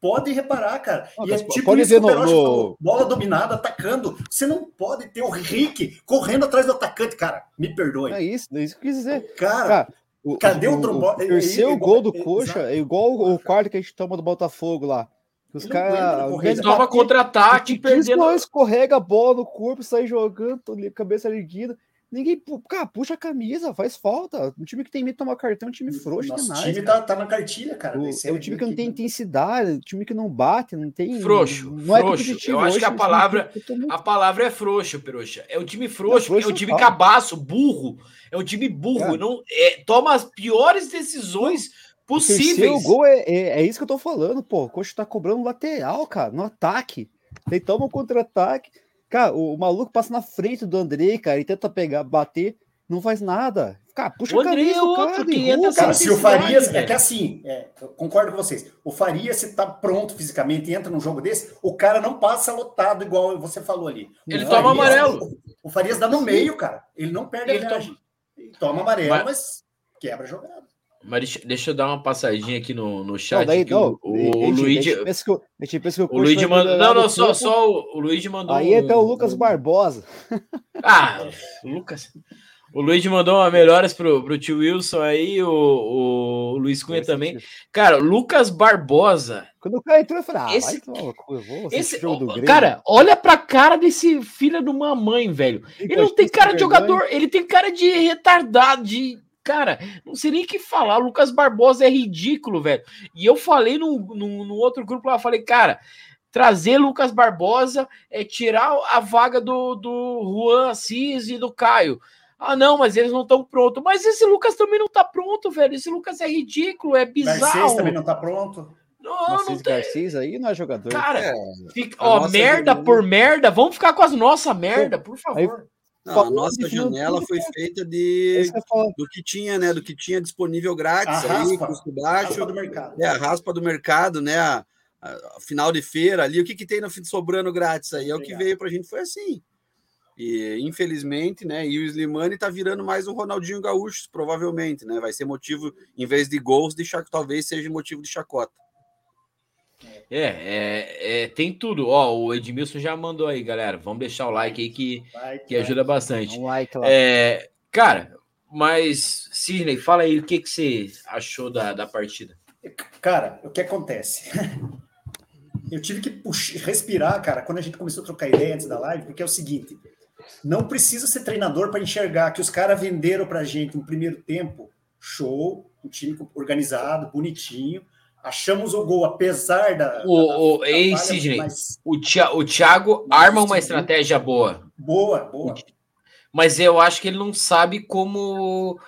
Pode reparar, cara. Não, e é tipo pode ver no, no... Bola dominada, atacando. Você não pode ter o Rick correndo atrás do atacante, cara. Me perdoe. É isso, é isso que eu quis dizer. Cara, cara o, cadê o, o trombone? O terceiro é, é, gol do é, Coxa é igual o quarto que a gente toma do Botafogo lá. Os caras. Toma contra-ataque, perdendo. Escorrega a bola no corpo, sai jogando, cabeça erguida. Ninguém, cara, puxa a camisa, faz falta. Um time que tem medo de tomar cartão é um time frouxo Nosso demais. O time tá, tá, na cartilha, cara. O, é um time que não tem intensidade, um time que não bate, não tem. Frouxo. Não é frouxo. Eu acho que a palavra, a palavra é frouxo, Peruxa. É um time frouxo, é, é um time cabaço, burro. É um time burro. É. Não, é, toma as piores decisões possíveis. O gol é, é, é, isso que eu tô falando, pô. O coach tá cobrando lateral, cara, no ataque. Ele toma um contra-ataque. Cara, o, o, maluco passa na frente do Andrei, cara, e tenta pegar, bater, não faz nada. Cara, puxa o Andrei é outro cara, que entra cara, se o Farias, é que assim, é, concordo com vocês. O Farias, se tá pronto fisicamente e entra num jogo desse, o cara não passa lotado, igual você falou ali. Ele o toma Farias, amarelo. O, Farias dá no meio, cara. Ele não perde ele a. Toma, ele toma amarelo, mas, mas quebra a jogada. Mas deixa eu dar uma passadinha aqui no, no chat. Não, daí, não, o, o, o Luigi. O, Luigi mandou. Não, não, só, só o, o Luigi mandou. Aí um, até o Lucas Barbosa. Ah, Lucas. O Luigi mandou uma melhoras pro, pro tio Wilson aí, o, o Luiz Cunha também. Cara, Lucas Barbosa. Quando o cara entrou, eu falei, ah, esse, vai eu vou, esse Cara, olha pra cara desse filho de uma mãe, velho. Ele não tem cara de jogador, ele tem cara de retardado, de Cara, não sei nem o que falar. O Lucas Barbosa é ridículo, velho. E eu falei no, no, no outro grupo lá, falei, cara, trazer Lucas Barbosa é tirar a vaga do, do Juan Assis e do Caio. Ah, não, mas eles não estão prontos. Mas esse Lucas também não está pronto, velho. Esse Lucas é ridículo, é bizarro. Garcês também não está pronto. Não, não tem... Garcês aí não é jogador. Cara, é, fica, ó, merda por merda. Vamos ficar com as nossas merda, por favor. Aí, não, a nossa janela foi feita de do que tinha, né? Do que tinha disponível grátis a aí, raspa, custo baixo. Raspa do mercado. É, a raspa do mercado, né? A, a, a final de feira ali, o que, que tem no sobrando grátis aí? É o que veio para a gente, foi assim. E infelizmente, né? E o Slimani tá virando mais um Ronaldinho Gaúcho, provavelmente, né? Vai ser motivo, em vez de gols, de chac... talvez seja motivo de chacota. É, é, é, tem tudo. Ó, o Edmilson já mandou aí, galera. Vamos deixar o like aí que, like, que ajuda like. bastante. Um like lá. É, cara, mas, Sidney, fala aí o que, que você achou da, da partida. Cara, o que acontece? Eu tive que puxar, respirar, cara, quando a gente começou a trocar ideia antes da live, porque é o seguinte: não precisa ser treinador para enxergar que os caras venderam para a gente um primeiro tempo show, um time organizado, bonitinho. Achamos o gol, apesar da. O, da, o, da ei, Sidney, mas... o, o Thiago arma uma estratégia boa. Boa, boa. Mas eu acho que ele não sabe como.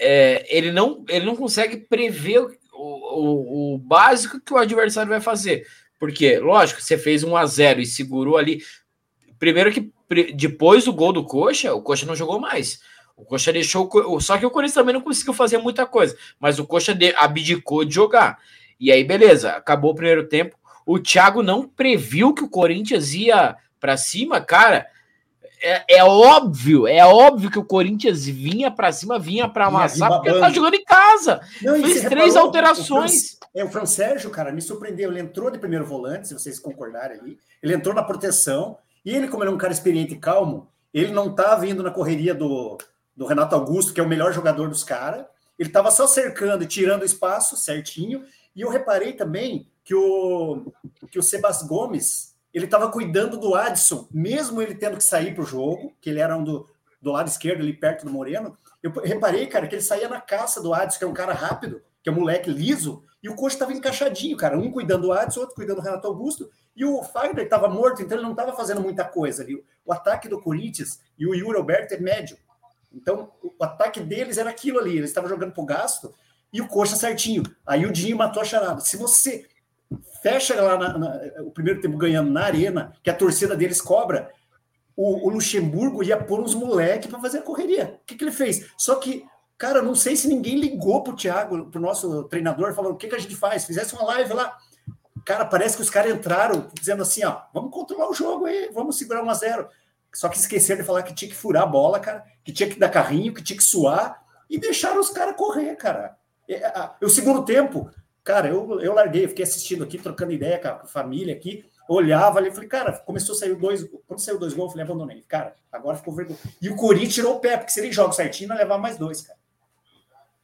É, ele, não, ele não consegue prever o, o, o básico que o adversário vai fazer. Porque, lógico, você fez 1 a 0 e segurou ali. Primeiro que depois do gol do Coxa, o Coxa não jogou mais. O Coxa deixou. Só que o Corinthians também não conseguiu fazer muita coisa. Mas o Coxa abdicou de jogar. E aí, beleza, acabou o primeiro tempo. O Thiago não previu que o Corinthians ia para cima, cara. É, é, óbvio, é óbvio que o Corinthians vinha para cima, vinha para amassar, porque ele tá jogando em casa. Não, Fez três reparou, alterações. O Fran, é, o Fran Sérgio, cara, me surpreendeu. Ele entrou de primeiro volante, se vocês concordarem ali. Ele entrou na proteção. E ele, como ele é um cara experiente e calmo, ele não tá vindo na correria do, do Renato Augusto, que é o melhor jogador dos caras. Ele estava só cercando e tirando espaço certinho. E eu reparei também que o, que o Sebas Gomes ele estava cuidando do Adson, mesmo ele tendo que sair para o jogo, que ele era um do, do lado esquerdo, ali perto do Moreno. Eu reparei, cara, que ele saía na caça do Adson, que é um cara rápido, que é um moleque liso, e o coach estava encaixadinho, cara. Um cuidando do Adson, outro cuidando do Renato Augusto, e o Fagner estava morto, então ele não estava fazendo muita coisa ali. O ataque do Corinthians e o Yuri Alberto é médio. Então, o ataque deles era aquilo ali. Eles estavam jogando pro gasto e o coxa certinho. Aí o Dinho matou a charada. Se você fecha lá na, na, o primeiro tempo ganhando na arena, que a torcida deles cobra, o, o Luxemburgo ia pôr uns moleques para fazer a correria. O que, que ele fez? Só que, cara, não sei se ninguém ligou pro Thiago, pro nosso treinador, falando o que, que a gente faz? Fizesse uma live lá. Cara, parece que os caras entraram dizendo assim: ó, vamos controlar o jogo aí, vamos segurar 1 a 0 Só que esqueceram de falar que tinha que furar a bola, cara, que tinha que dar carrinho, que tinha que suar, e deixaram os caras correr, cara. O segundo tempo, cara, eu, eu larguei, fiquei assistindo aqui, trocando ideia com a família aqui, olhava ali, falei, cara, começou a sair dois, quando saiu dois gols, eu falei, abandonei. Cara, agora ficou vergonha. E o Corinthians tirou o pé, porque se ele joga certinho, vai levar mais dois, cara.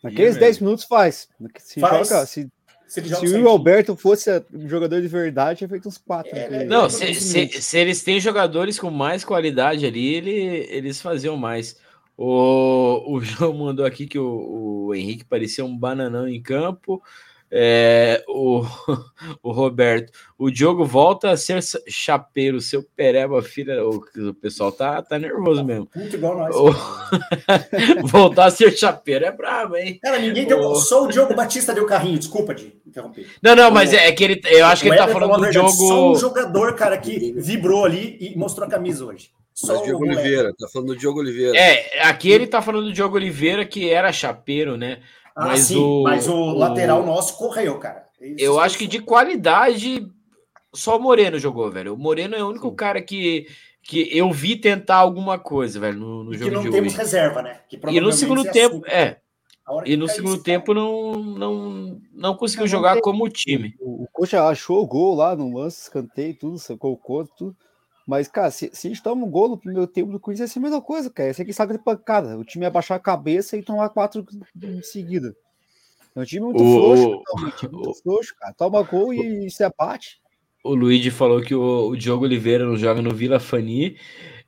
Naqueles 10 minutos faz. Se, faz. Joga, se, se, se o Alberto fosse um jogador de verdade, tinha feito uns quatro. É, né? Não, se, se, se, eles têm jogadores com mais qualidade ali, ele, eles faziam mais. O, o João mandou aqui que o, o Henrique parecia um bananão em campo. É, o, o Roberto, o Diogo volta a ser chapeiro, seu pereba, filha. O, o pessoal tá, tá nervoso mesmo. Muito igual nós. O, voltar a ser chapeiro é brabo, hein? Cara, ninguém deu. O... Só o Diogo Batista deu carrinho, desculpa de interromper. Não, não, mas é, é que ele. Eu acho que ele tá falando do jogo. Só um jogador, cara, que vibrou ali e mostrou a camisa hoje. Só o Diogo Oliveira, tá falando do Diogo Oliveira. É, aqui ele tá falando do Diogo Oliveira, que era chapeiro, né? Ah, mas sim, o, mas o, o lateral nosso correu, cara. Isso eu acho que de qualidade, só o Moreno jogou, velho. O Moreno é o único sim. cara que, que eu vi tentar alguma coisa, velho, no, no jogo que não temos reserva, né? e no segundo tempo, é. E no segundo tempo não, não, não conseguiu não, jogar como time. O, o Coxa achou o gol lá no lance, escanteio, tudo, sacou o tudo. Mas, cara, se, se a gente toma um gol no primeiro tempo do Corinthians, ia ser a mesma coisa, cara. Você que sabe de pancada. O time ia baixar a cabeça e tomar quatro em seguida. É um time muito o, frouxo, um time muito frouxo, cara. Toma gol e se abate. O Luigi falou que o, o Diogo Oliveira não joga no Vila Fani.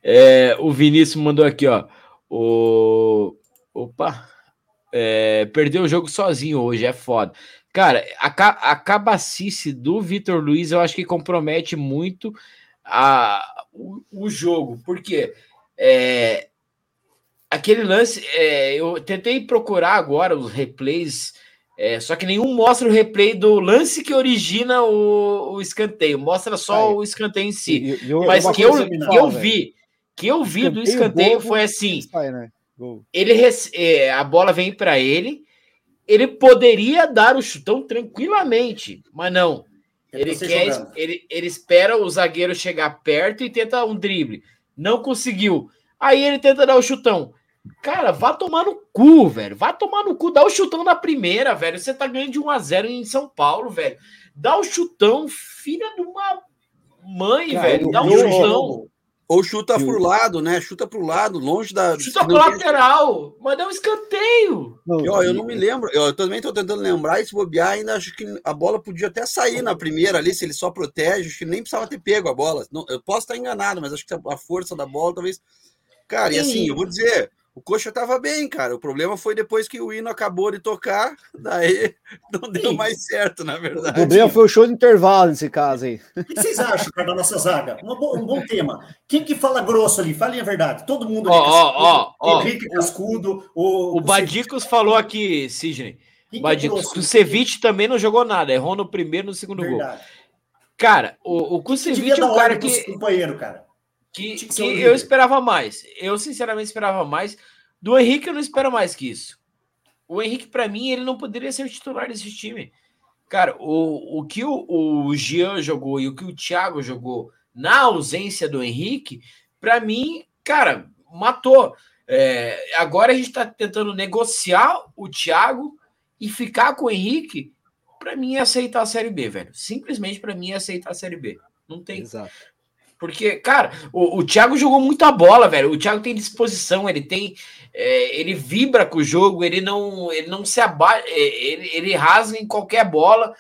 É, o Vinícius mandou aqui, ó. O. Opa! É, perdeu o jogo sozinho hoje, é foda. Cara, a, a cabacice do Vitor Luiz eu acho que compromete muito a, o, o jogo, porque é, aquele lance, é, eu tentei procurar agora os replays, é, só que nenhum mostra o replay do lance que origina o, o escanteio, mostra só o escanteio em si. Eu, eu, Mas que eu, que eu vi, que eu vi do escanteio foi assim: né? ele é, a bola vem para ele, ele poderia dar o chutão tranquilamente, mas não. Ele, quer, ele, ele espera o zagueiro chegar perto e tenta um drible. Não conseguiu. Aí ele tenta dar o chutão. Cara, vá tomar no cu, velho. Vá tomar no cu. Dá o chutão na primeira, velho. Você tá ganhando de 1 a 0 em São Paulo, velho. Dá o chutão, filha de uma mãe, cara, velho. Dá um chutão. Ou chuta pro lado, né? Chuta pro lado, longe da. Chuta pro lateral, mas dá um escanteio. Não, eu, eu não me lembro, eu também tô tentando lembrar, e se bobear, ainda acho que a bola podia até sair na primeira ali, se ele só protege, acho que nem precisava ter pego a bola. Não, eu posso estar enganado, mas acho que a força da bola talvez. Cara, Sim. e assim, eu vou dizer, o Coxa estava bem, cara. O problema foi depois que o hino acabou de tocar, daí não deu mais certo, na verdade. O problema foi o show de intervalo nesse caso aí. O que vocês acham, cara, da nossa zaga? Um bom, um bom tema. Quem que fala grosso ali? Falem a verdade. Todo mundo ali. Ó, ó, ó. Henrique Cascudo. O, o Badicos falou aqui, Sidney. É Badicos. o Kusevich também não jogou nada. Errou no primeiro e no segundo verdade. gol. Cara, o, o Kusevich é um cara que... Companheiro, cara que, que, que eu esperava mais. Eu, sinceramente, esperava mais. Do Henrique, eu não espero mais que isso. O Henrique, para mim, ele não poderia ser o titular desse time. Cara, o, o que o, o Jean jogou e o que o Thiago jogou na ausência do Henrique, para mim, cara, matou. É, agora a gente está tentando negociar o Thiago e ficar com o Henrique. Para mim, é aceitar a Série B, velho. Simplesmente para mim é aceitar a Série B. Não tem. Exato. Porque, cara, o, o Thiago jogou muita bola, velho. O Thiago tem disposição, ele tem. É, ele vibra com o jogo, ele não, ele não se abate, é, ele, ele rasga em qualquer bola.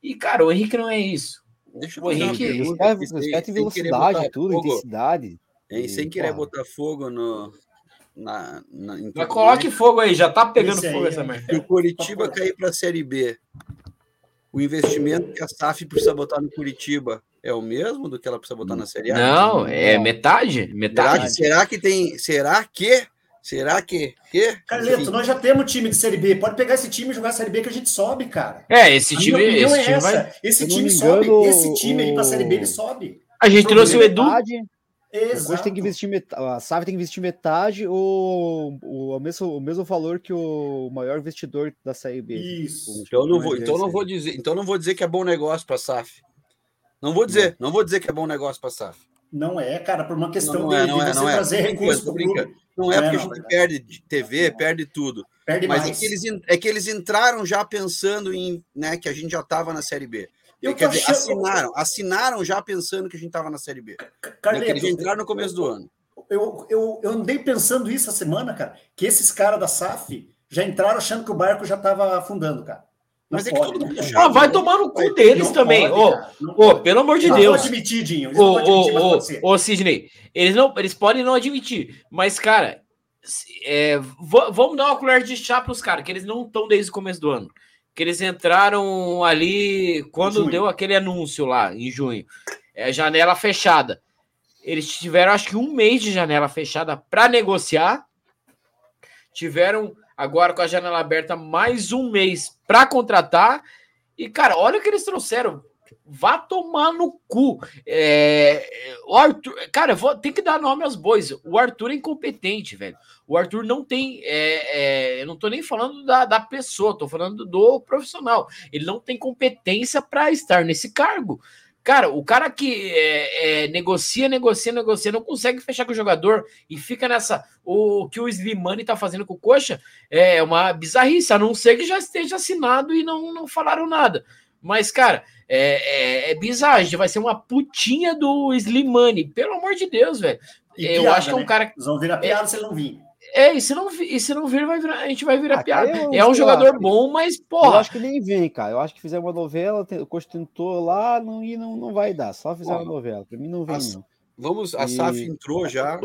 E, cara, o Henrique não é isso. Deixa o Henrique. Os caras têm velocidade, tudo, fogo. intensidade. É, sem querer botar fogo no. Na, na, Mas coloque fogo aí, já tá pegando fogo essa merda. Se o Curitiba cair para a Série B, o investimento que a SAF precisa botar no Curitiba é o mesmo do que ela precisa botar na Série A? Não, é metade. Metade. Será que, será que tem. Será que. Será que. que Carleto, nós já temos time de Série B. Pode pegar esse time e jogar a Série B que a gente sobe, cara. É, esse time. Esse é time, vai... esse time sobe. Engano, esse time o... aí pra Série B ele sobe. A gente trouxe o Edu. Exato. tem que investir metade, a SAF tem que investir metade ou o, o, mesmo, o mesmo valor que o maior investidor da Série B. Isso. Então não vou, então não vou dizer, então não vou dizer que é bom negócio para a SAF. Não vou dizer, não vou dizer que é bom negócio para SAF. Não é, cara, por uma questão não, não é, não de, é, você não é. trazer recursos para Não é, é porque a gente perde TV, perde tudo. Perde Mas é que, eles, é que eles entraram já pensando em né, que a gente já estava na Série B. Eu Quer dizer, achando... assinaram, assinaram já pensando que a gente estava na Série B. Carleto, né, eles entraram no começo do ano. Eu, eu, eu andei pensando isso a semana, cara, que esses caras da SAF já entraram achando que o barco já estava afundando, cara. Mas é que todo mundo Ah, vai tomar no cu deles não também. Pode, oh, oh, pelo amor de não Deus. Não admitir, Dinho. Ô, ô, ô, Sidney, eles, não, eles podem não admitir, mas, cara, é, vamos dar uma colher de chá para os caras, que eles não estão desde o começo do ano. Que eles entraram ali quando deu aquele anúncio lá, em junho. É, janela fechada. Eles tiveram, acho que, um mês de janela fechada para negociar. Tiveram agora com a janela aberta mais um mês para contratar. E, cara, olha o que eles trouxeram. Vá tomar no cu. É, o Arthur, cara, vou, tem que dar nome aos bois. O Arthur é incompetente, velho. O Arthur não tem. É, é, eu não tô nem falando da, da pessoa, tô falando do profissional. Ele não tem competência para estar nesse cargo. Cara, o cara que é, é, negocia, negocia, negocia, não consegue fechar com o jogador e fica nessa. O que o Slimani tá fazendo com o Coxa é uma bizarrice, a não ser que já esteja assinado e não, não falaram nada. Mas, cara, é, é, é bizarro. A gente vai ser uma putinha do Slimani, pelo amor de Deus, velho. Eu piada, acho que é um né? cara. Eles vão vir a piada é, se ele não vir. É, e se não, e se não vir, vai virar, a gente vai virar ah, piada. é um jogador bom, mas, porra. Eu acho que nem vem, cara. Eu acho que fizer uma novela, o Costa tentou lá não, e não, não vai dar. Só fizer uma novela. Pra mim não vem, a, não. Vamos, a e... SAF entrou já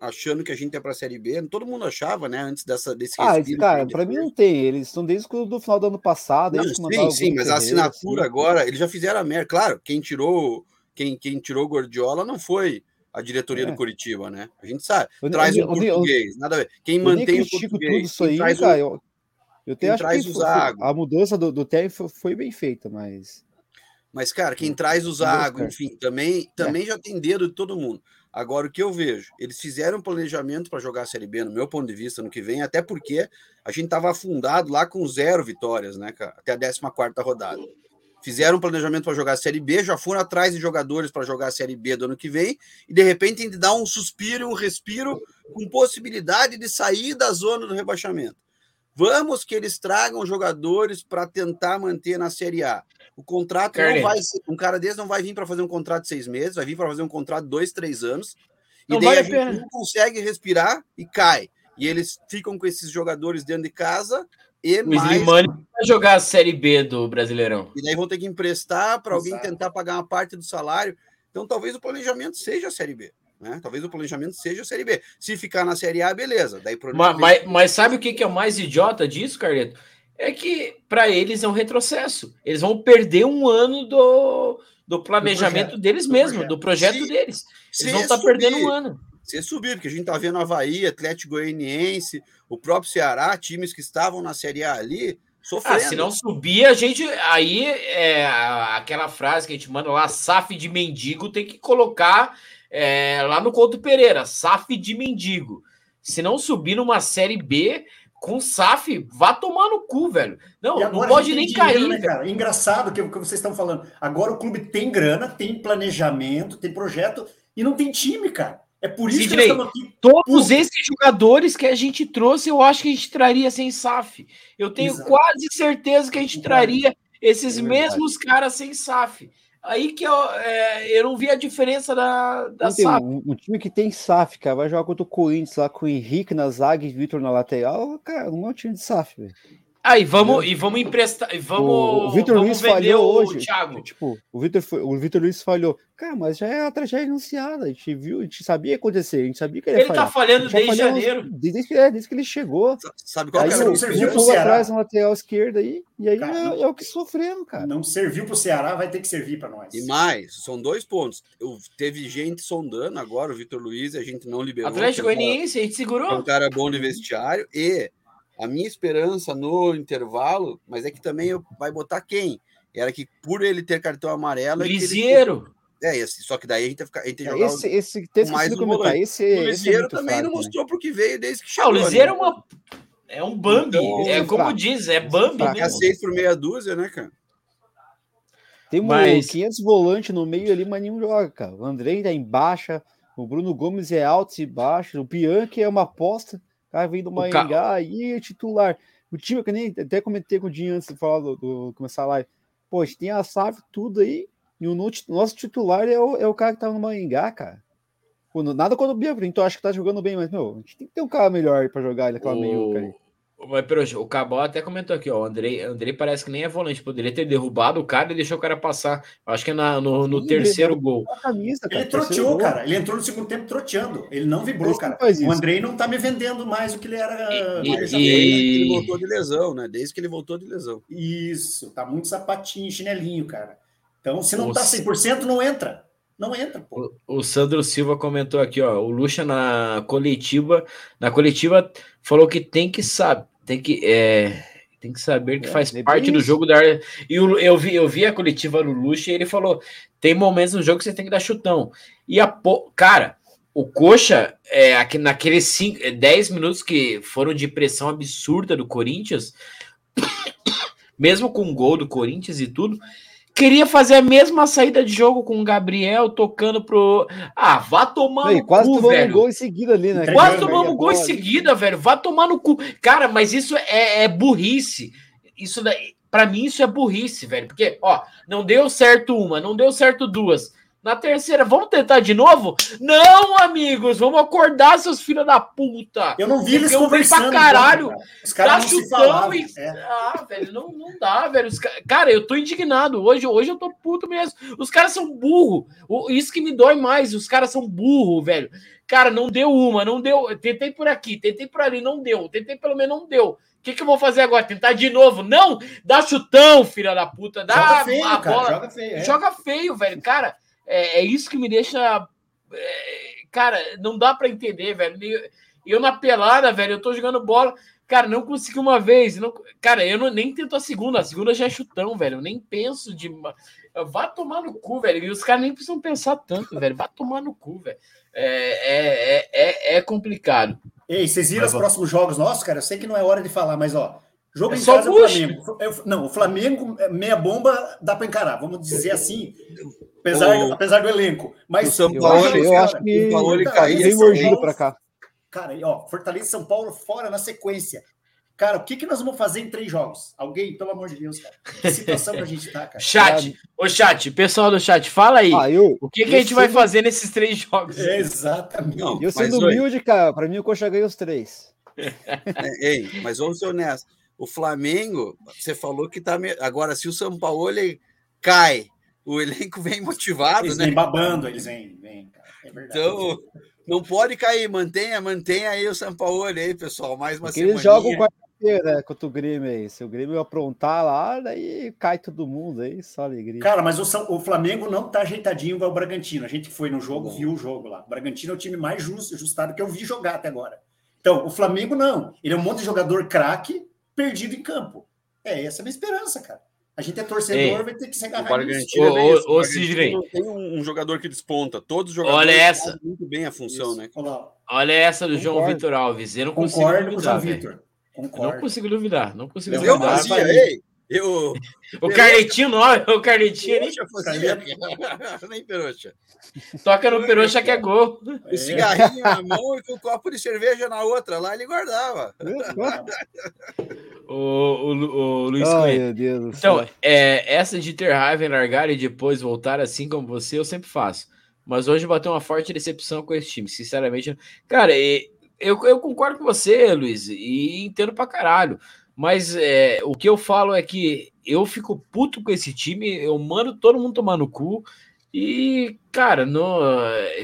achando que a gente é para a Série B. Todo mundo achava, né? Antes dessa, desse Ah, cara, para mim não tem. Eles estão desde o final do ano passado. Não, sim, sim, mas a assinatura assim. agora, eles já fizeram a merda. Claro, quem tirou, quem, quem tirou Gordiola não foi a diretoria é. do Curitiba, né? A gente sabe. Eu, traz eu, o português, eu, nada a ver. Quem mantém o português, tudo isso aí, traz cara, eu, eu até acho que foi, a mudança do, do técnico foi bem feita, mas mas cara, quem traz o Zago, enfim, também também é. já tem dedo de todo mundo. Agora o que eu vejo, eles fizeram um planejamento para jogar a Série B, no meu ponto de vista, no que vem, até porque a gente estava afundado lá com zero vitórias, né, cara, até a 14 quarta rodada. Fizeram um planejamento para jogar a Série B, já foram atrás de jogadores para jogar a Série B do ano que vem, e de repente tem que dar um suspiro, um respiro, com possibilidade de sair da zona do rebaixamento. Vamos que eles tragam jogadores para tentar manter na Série A. O contrato Carne. não vai ser, um cara desse não vai vir para fazer um contrato de seis meses, vai vir para fazer um contrato de dois, três anos. Não e daí vale a gente pena. não consegue respirar e cai. E eles ficam com esses jogadores dentro de casa e o mais... Slimani vai jogar a Série B do Brasileirão. E daí vão ter que emprestar para alguém tentar pagar uma parte do salário. Então, talvez o planejamento seja a Série B. Né? Talvez o planejamento seja a Série B. Se ficar na Série A, beleza. Daí mas, mas, mas, sabe o que é o mais idiota disso, Carleto? É que para eles é um retrocesso. Eles vão perder um ano do, do planejamento do deles mesmos, do projeto se, deles. Eles vão estar tá perdendo um ano se subir, porque a gente tá vendo Havaí, Atlético Goianiense, o próprio Ceará, times que estavam na Série A ali, sofrendo. Ah, se não subir, a gente. Aí é aquela frase que a gente manda lá, SAF de mendigo, tem que colocar é, lá no Couto Pereira, SAF de mendigo. Se não subir numa Série B, com SAF, vá tomar no cu, velho. Não, não pode nem dinheiro, cair. Né, cara? Engraçado que o que vocês estão falando. Agora o clube tem grana, tem planejamento, tem projeto e não tem time, cara. É por isso Sidney, que nós estamos aqui. Todos esses jogadores que a gente trouxe, eu acho que a gente traria sem SAF. Eu tenho Exato. quase certeza que a gente traria esses é mesmos caras sem SAF. Aí que eu, é, eu não vi a diferença da, da SAF. Um, um, time que tem SAF, cara, vai jogar contra o Corinthians lá com o Henrique na zaga e Vitor na lateral, cara, não é um time de SAF, velho. Aí, ah, vamos, e vamos emprestar. E vamos, o Vitor Luiz falhou hoje. Thiago. Tipo, o Vitor o Vitor Luiz falhou. Cara, mas já é a tragédia anunciada. A gente viu, a gente sabia acontecer, a gente sabia que ele ia Ele tá falhando desde janeiro. Desde, é, desde que ele chegou. Sabe qual aí, é? Não serviu pro Ceará. atrás na lateral esquerda aí, e aí cara, é, é, o que sofremos, cara. Não serviu pro Ceará, vai ter que servir para nós. E mais, são dois pontos. Eu, teve gente sondando agora, o Vitor Luiz, a gente não liberou. Atlético Goianiense, a gente segurou. É um cara bom de vestiário e a minha esperança no intervalo, mas é que também vai botar quem? Era que por ele ter cartão amarelo. É, é esse, só que daí a gente, fica, a gente é, esse, esse tem mais um comentar. Esse, o Lisieiro é também fraco, não né? mostrou né? porque veio desde que chegou. Ah, o Lisieiro né? é uma. É um Bambi, então, é como fraco. diz, é Bambi. Paga seis por meia dúzia, né, cara? Tem um mas... 500 volantes no meio ali, mas nenhum joga, cara. O Andrei tá em baixa, o Bruno Gomes é alto e baixo, o Bianchi é uma aposta cara vem do Maringá e é titular. O time, que nem até comentei com o Dinho antes de falar do, do começar a live. Pô, a gente tem a SAF, tudo aí, e o nosso titular é o, é o cara que tava no Maringá, cara. Pô, nada quando o Bia, então acho que tá jogando bem, mas, meu, a gente tem que ter um cara melhor para jogar naquela o... meio, cara. Mas, o Cabal até comentou aqui, ó. O Andrei, Andrei parece que nem é volante. Poderia ter derrubado o cara e deixou o cara passar. Acho que é na, no, no Sim, terceiro ele gol. Camisa, ele troteou, cara. Ele entrou no segundo tempo troteando. Ele não vibrou, cara. O Andrei não tá me vendendo mais o que ele era. E, e... Ele voltou de lesão, né? Desde que ele voltou de lesão. Isso, tá muito sapatinho, chinelinho, cara. Então, se não Nossa. tá 100%, não entra. Não entra, pô. O, o Sandro Silva comentou aqui, ó. O Lucha na coletiva, na coletiva falou que tem que saber, tem que é, tem que saber que é, faz parte do jogo da e eu, eu vi eu vi a coletiva do Lucha e ele falou tem momentos no jogo que você tem que dar chutão e a cara o Coxa é aqui naqueles 5 10 é, minutos que foram de pressão absurda do Corinthians mesmo com o gol do Corinthians e tudo queria fazer a mesma saída de jogo com o Gabriel tocando pro. Ah, vá tomar Ei, no quase cu, velho. gol em seguida ali, né? Quase tomamos gol em seguida, velho. Vá tomar no cu. Cara, mas isso é, é burrice. Isso daí, para mim isso é burrice, velho. Porque, ó, não deu certo uma, não deu certo duas. Na terceira, vamos tentar de novo? Não, amigos, vamos acordar, seus filhos da puta. Eu não vi eles conversando. Pra caralho. Cara. Os caras não chutão e... é. Ah, velho, não, não dá, velho. Os... Cara, eu tô indignado. Hoje, hoje eu tô puto mesmo. Os caras são burro. Isso que me dói mais. Os caras são burro, velho. Cara, não deu uma, não deu. Tentei por aqui, tentei por ali, não deu. Tentei pelo menos, não deu. O que, que eu vou fazer agora? Tentar de novo? Não! Dá chutão, filha da puta. Dá joga feio, a bola. Cara, joga feio, é. joga feio, velho. Cara, é, é isso que me deixa. É, cara, não dá para entender, velho. Eu na pelada, velho, eu tô jogando bola. Cara, não consegui uma vez. Não, cara, eu não, nem tento a segunda. A segunda já é chutão, velho. Eu nem penso de. Vá tomar no cu, velho. E os caras nem precisam pensar tanto, velho. Vá tomar no cu, velho. É, é, é, é, é complicado. Ei, vocês viram mas, os próximos jogos nossos, cara? Eu sei que não é hora de falar, mas ó, Jogo é em casa é o Flamengo. Não, o Flamengo, meia bomba, dá para encarar, vamos dizer assim, apesar, o... apesar do elenco. Mas o São Paulo, eu, eu acho que o Paulo ele caiu para cá. Cara, ó, Fortaleza e São Paulo fora na sequência. Cara, o que, que nós vamos fazer em três jogos? Alguém, pelo amor de Deus, cara. Que situação que a gente tá, cara. Chat, ô chat, pessoal do chat, fala aí. Ah, eu, o que, que a gente sendo... vai fazer nesses três jogos? É, exatamente. Não, eu sendo humilde, cara, pra mim o Coxa ganha os três. É, ei, mas vamos ser honestos. O Flamengo, você falou que tá. Agora, se o São Paulo ele cai, o elenco vem motivado, eles né? Vem babando, eles vêm. É verdade. Então, não pode cair, mantenha, mantenha aí o São Paulo aí, pessoal. Mais uma semana. Eles jogam né, contra o Grêmio aí. Se o Grêmio aprontar lá, daí cai todo mundo aí, só alegria. Cara, mas o, São, o Flamengo não tá ajeitadinho igual o Bragantino. A gente foi no jogo, viu o jogo lá. O Bragantino é o time mais justo, ajustado que eu vi jogar até agora. Então, o Flamengo não. Ele é um monte de jogador craque perdido em campo. É essa é a minha esperança, cara. A gente é torcedor, Ei, vai ter que se agarrar nisso. Ô, ô, Sidney. Tem um, um, jogador que desponta. Todos os jogadores Olha essa. muito bem a função, isso. né? Olha essa do Concordo. João Vitor Alves. Eu não Concordo com o João Vitor. Concordo. Não consigo duvidar, não consigo duvidar. Eu fazia, ei, eu... O Carletinho não, o Carletinho nem... Fazia, nem perucha. Toca no perucha que é gol. O é. cigarrinho na mão e com o copo de cerveja na outra, lá ele guardava. o, o, o Luiz Ai, meu Deus Então, é, essa de ter raiva em largar e depois voltar assim como você, eu sempre faço. Mas hoje bateu uma forte decepção com esse time, sinceramente. Cara, eu, eu concordo com você, Luiz, e entendo pra caralho. Mas é, o que eu falo é que eu fico puto com esse time, eu mando todo mundo tomar no cu. E, cara, no,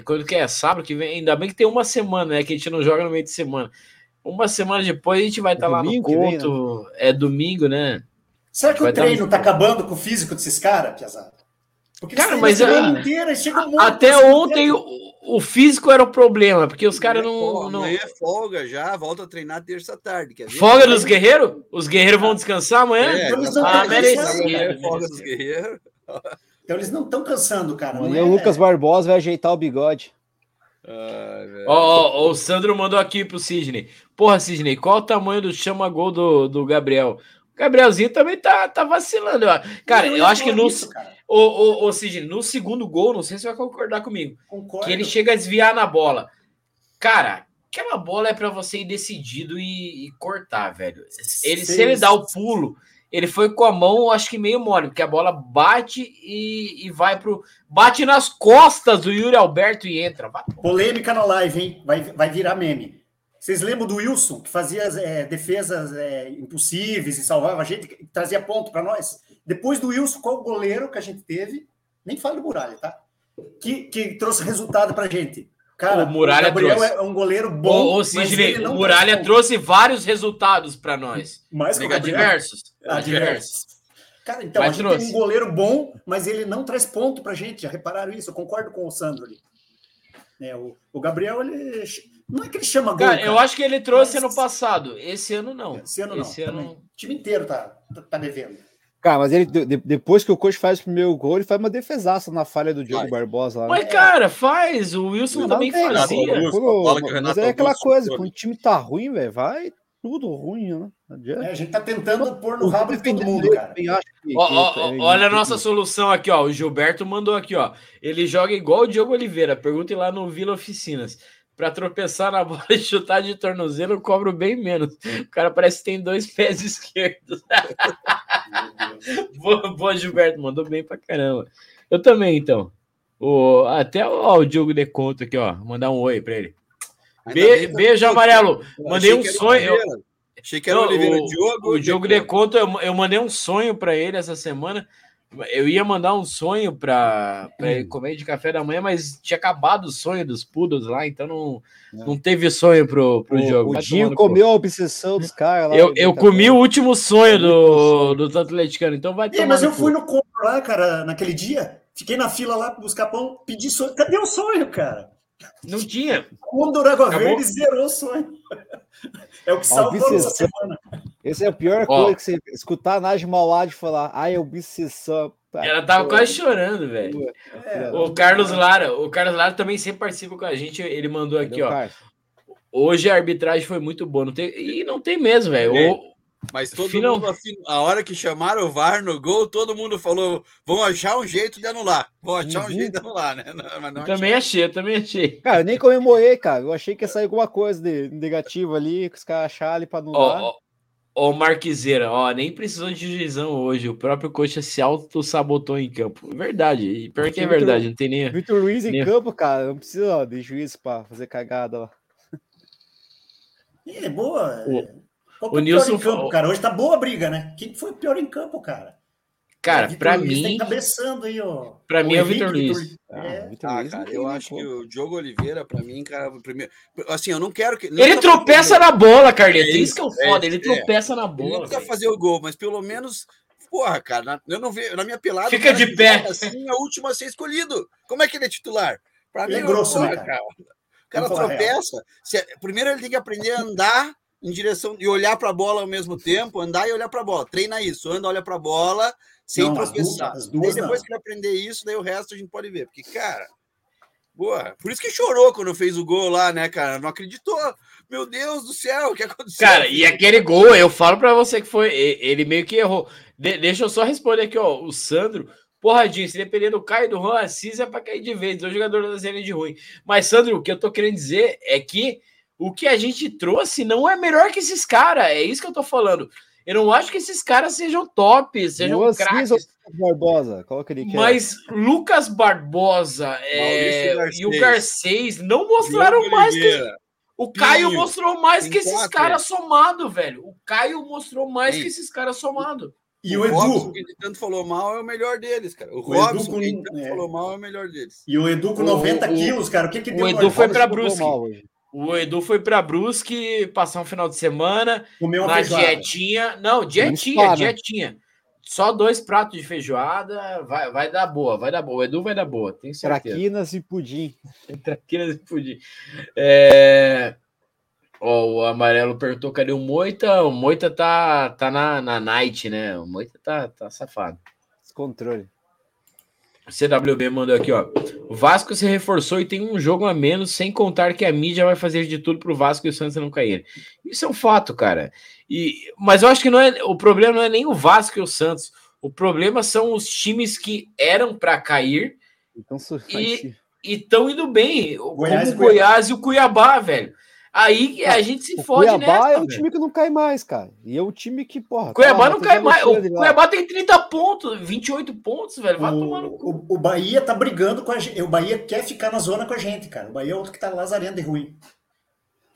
quando que é sábado que vem, ainda bem que tem uma semana, né? Que a gente não joga no meio de semana. Uma semana depois a gente vai estar é tá lá no conto. Vem, né? É domingo, né? Será que o treino tá, tá acabando com o físico desses caras, Piazada? Porque cara, mas a, inteira, até ontem o, físico era o problema, porque os caras não, não. Amanhã é folga já, volta a treinar terça tarde. Quer ver? Folga dos guerreiros? Os guerreiros vão descansar amanhã? É, ah, merecido. Folga dos guerreiros. Então eles não estão cansando, cara. Amanhã é... o Lucas Barbosa vai ajeitar o bigode. Ó, oh, oh, o Sandro mandou aqui pro Sidney. Porra, Sidney, qual o tamanho do chama-gol do, do Gabriel? Gabrielzinho também tá, tá vacilando. Cara, eu, eu acho que no, isso, o, o, o Sidney, no segundo gol, não sei se você vai concordar comigo, Concordo. que ele chega a desviar na bola. Cara, aquela bola é para você ir decidido e, e cortar, velho. Ele, se ele dá o pulo, ele foi com a mão, acho que meio mole, porque a bola bate e, e vai pro. Bate nas costas do Yuri Alberto e entra. Polêmica na live, hein? Vai, vai virar meme. Vocês lembram do Wilson, que fazia é, defesas é, impossíveis e salvava a gente, trazia ponto para nós? Depois do Wilson, qual o goleiro que a gente teve? Nem falo do Muralha, tá? Que, que trouxe resultado pra gente. Cara, o Muralha o Gabriel trouxe. é um goleiro bom. Ou, Sidney, o Muralha trouxe vários resultados para nós. Mais que Diversos. Adversos. Cara, então, mas a gente trouxe. tem um goleiro bom, mas ele não traz ponto pra gente. Já repararam isso? Eu concordo com o Sandro ali. É, o, o Gabriel, ele. Não é que ele chama gol. Cara, cara eu acho que ele trouxe mas... ano passado. Esse ano não. Esse ano não. Esse ano... O time inteiro tá, tá, tá devendo. Cara, mas ele depois que o coach faz o primeiro gol, ele faz uma defesaça na falha do Diogo Barbosa lá. Mas, cara, faz. O Wilson não, também fazia. mas é aquela coisa, quando o time tá ruim, velho, vai tudo ruim, né? É, a gente tá tentando pôr no rabo de todo mundo, cara. Que, ó, ó, olha a nossa solução aqui, ó. O Gilberto mandou aqui, ó. Ele joga igual o Diogo Oliveira. Perguntem lá no Vila Oficinas para tropeçar na bola e chutar de tornozelo, eu cobro bem menos. O cara parece que tem dois pés esquerdos. boa, boa, Gilberto, mandou bem pra caramba. Eu também, então. O, até ó, o Diogo de Conto aqui, ó. Mandar um oi para ele. Be, beijo, amarelo. Mandei um sonho. Achei que era o Oliveira Diogo. O Diogo de Conto, eu, eu mandei um sonho para ele essa semana. Eu ia mandar um sonho para ele hum. comer de café da manhã, mas tinha acabado o sonho dos pudos lá, então não, é. não teve sonho pro, pro o, jogo. O Dinho comeu a obsessão dos caras lá. Eu, eu comi o último sonho do, dos atleticanos, então vai ter. Mas eu fui no compro lá, cara, naquele dia. Fiquei na fila lá para buscar pão, pedi sonho. Cadê o sonho, cara? Não tinha. O do Água Verde zerou o sonho. É o que salvou essa semana. Esse é a pior Ó, coisa que você escutar a Nath Malad falar, ai, obsessão. Ela tava quase chorando, velho. É, o Carlos Lara, o Carlos Lara também sempre participa com a gente. Ele mandou aqui, ó. Hoje a arbitragem foi muito boa. Não tem, e não tem mesmo, velho. Mas todo Final... mundo, assim, a hora que chamaram o VAR no gol, todo mundo falou: vão achar um jeito de anular. Vão achar uhum. um jeito de anular, né? Não, não também achei, eu também achei. Cara, eu nem comemorei, cara. Eu achei que ia sair alguma coisa de negativo ali, que os caras acharam ali pra anular. Ó, ó, ó, Marquiseira, ó, nem precisou de juizão hoje. O próprio coxa se auto-sabotou em campo. Verdade. E pior que é verdade, não tem nem. Vitor Luiz nem... em campo, cara. Não precisa ó, de juiz pra fazer cagada lá. É boa. O... Qual o, Nilson pior em campo, cara? Hoje tá boa a briga, né? Quem foi o pior em campo, cara? Cara, é, para mim. Tá cabeçando aí, ó. Para mim é o Vitor Luiz. Ah, é. ah, cara, eu acho que o Diogo Oliveira, para mim, cara, primeiro. Assim, eu não quero que. Não ele tropeça na bola, Carlinhos. É isso que é o foda. ele é. tropeça na bola. Ele não precisa fazer o gol, mas pelo menos. Porra, cara, eu não vejo. Na minha pelada. Fica de pé. Assim, a última a ser escolhido. Como é que ele é titular? Para mim é grosso, né, cara? O cara tropeça. Se, primeiro ele tem que aprender a andar em direção e olhar para a bola ao mesmo tempo, andar e olhar para a bola. Treina isso, anda, olha para a bola, sem não, tropeçar. As duas, as duas depois não. que ele aprender isso, daí o resto a gente pode ver. Porque, cara, boa. Por isso que chorou quando fez o gol lá, né, cara? Não acreditou. Meu Deus do céu, o que aconteceu? Cara, e aquele gol, eu falo para você que foi, ele meio que errou. De, deixa eu só responder aqui, ó, o Sandro. Porradinho, se depender do Caio do Juan Assis é para cair de vez, dois jogadores da série de ruim. Mas, Sandro, o que eu tô querendo dizer é que o que a gente trouxe não é melhor que esses caras. É isso que eu tô falando. Eu não acho que esses caras sejam top, sejam craques. Barbosa, coloca ele Mas Lucas Barbosa é... e o Garcês não mostraram mais que. O Caio Pinho. mostrou mais que esses caras somado, velho. O Caio mostrou mais Sim. que esses caras somado. E o, o Edu, Robson, que tanto falou mal, é o melhor deles, cara. O, o Robson, que tanto é. falou mal, é o melhor deles. E o Edu com 90 o, quilos, cara, o que que deu? O Edu foi para Brusque. O Edu foi para Brusque passar um final de semana Comeu na feijoada. dietinha. Não, dietinha, dietinha. Só dois pratos de feijoada, vai, vai dar boa, vai dar boa. O Edu vai dar boa, tem certeza. Traquinas e pudim. Traquinas e pudim. É... Oh, o Amarelo perguntou cadê o Moita. O Moita tá, tá na, na night, né? O Moita tá, tá safado. Descontrole. CWB mandou aqui, ó. O Vasco se reforçou e tem um jogo a menos, sem contar que a mídia vai fazer de tudo pro Vasco e o Santos não cair. Isso é um fato, cara. E, mas eu acho que não é o problema não é nem o Vasco e o Santos. O problema são os times que eram para cair então, e estão indo bem, Goiás, como o Goiás e o Cuiabá, velho. Aí a gente se o fode Cuiabá nessa, é um time que não cai mais, cara. E é um time que, porra. Cuiabá não cai mais. O Cuiabá tem 30 pontos, 28 pontos, velho. Vai o, tomar no cu. O, o Bahia tá brigando com a gente. O Bahia quer ficar na zona com a gente, cara. O Bahia é outro que tá lazarendo e ruim.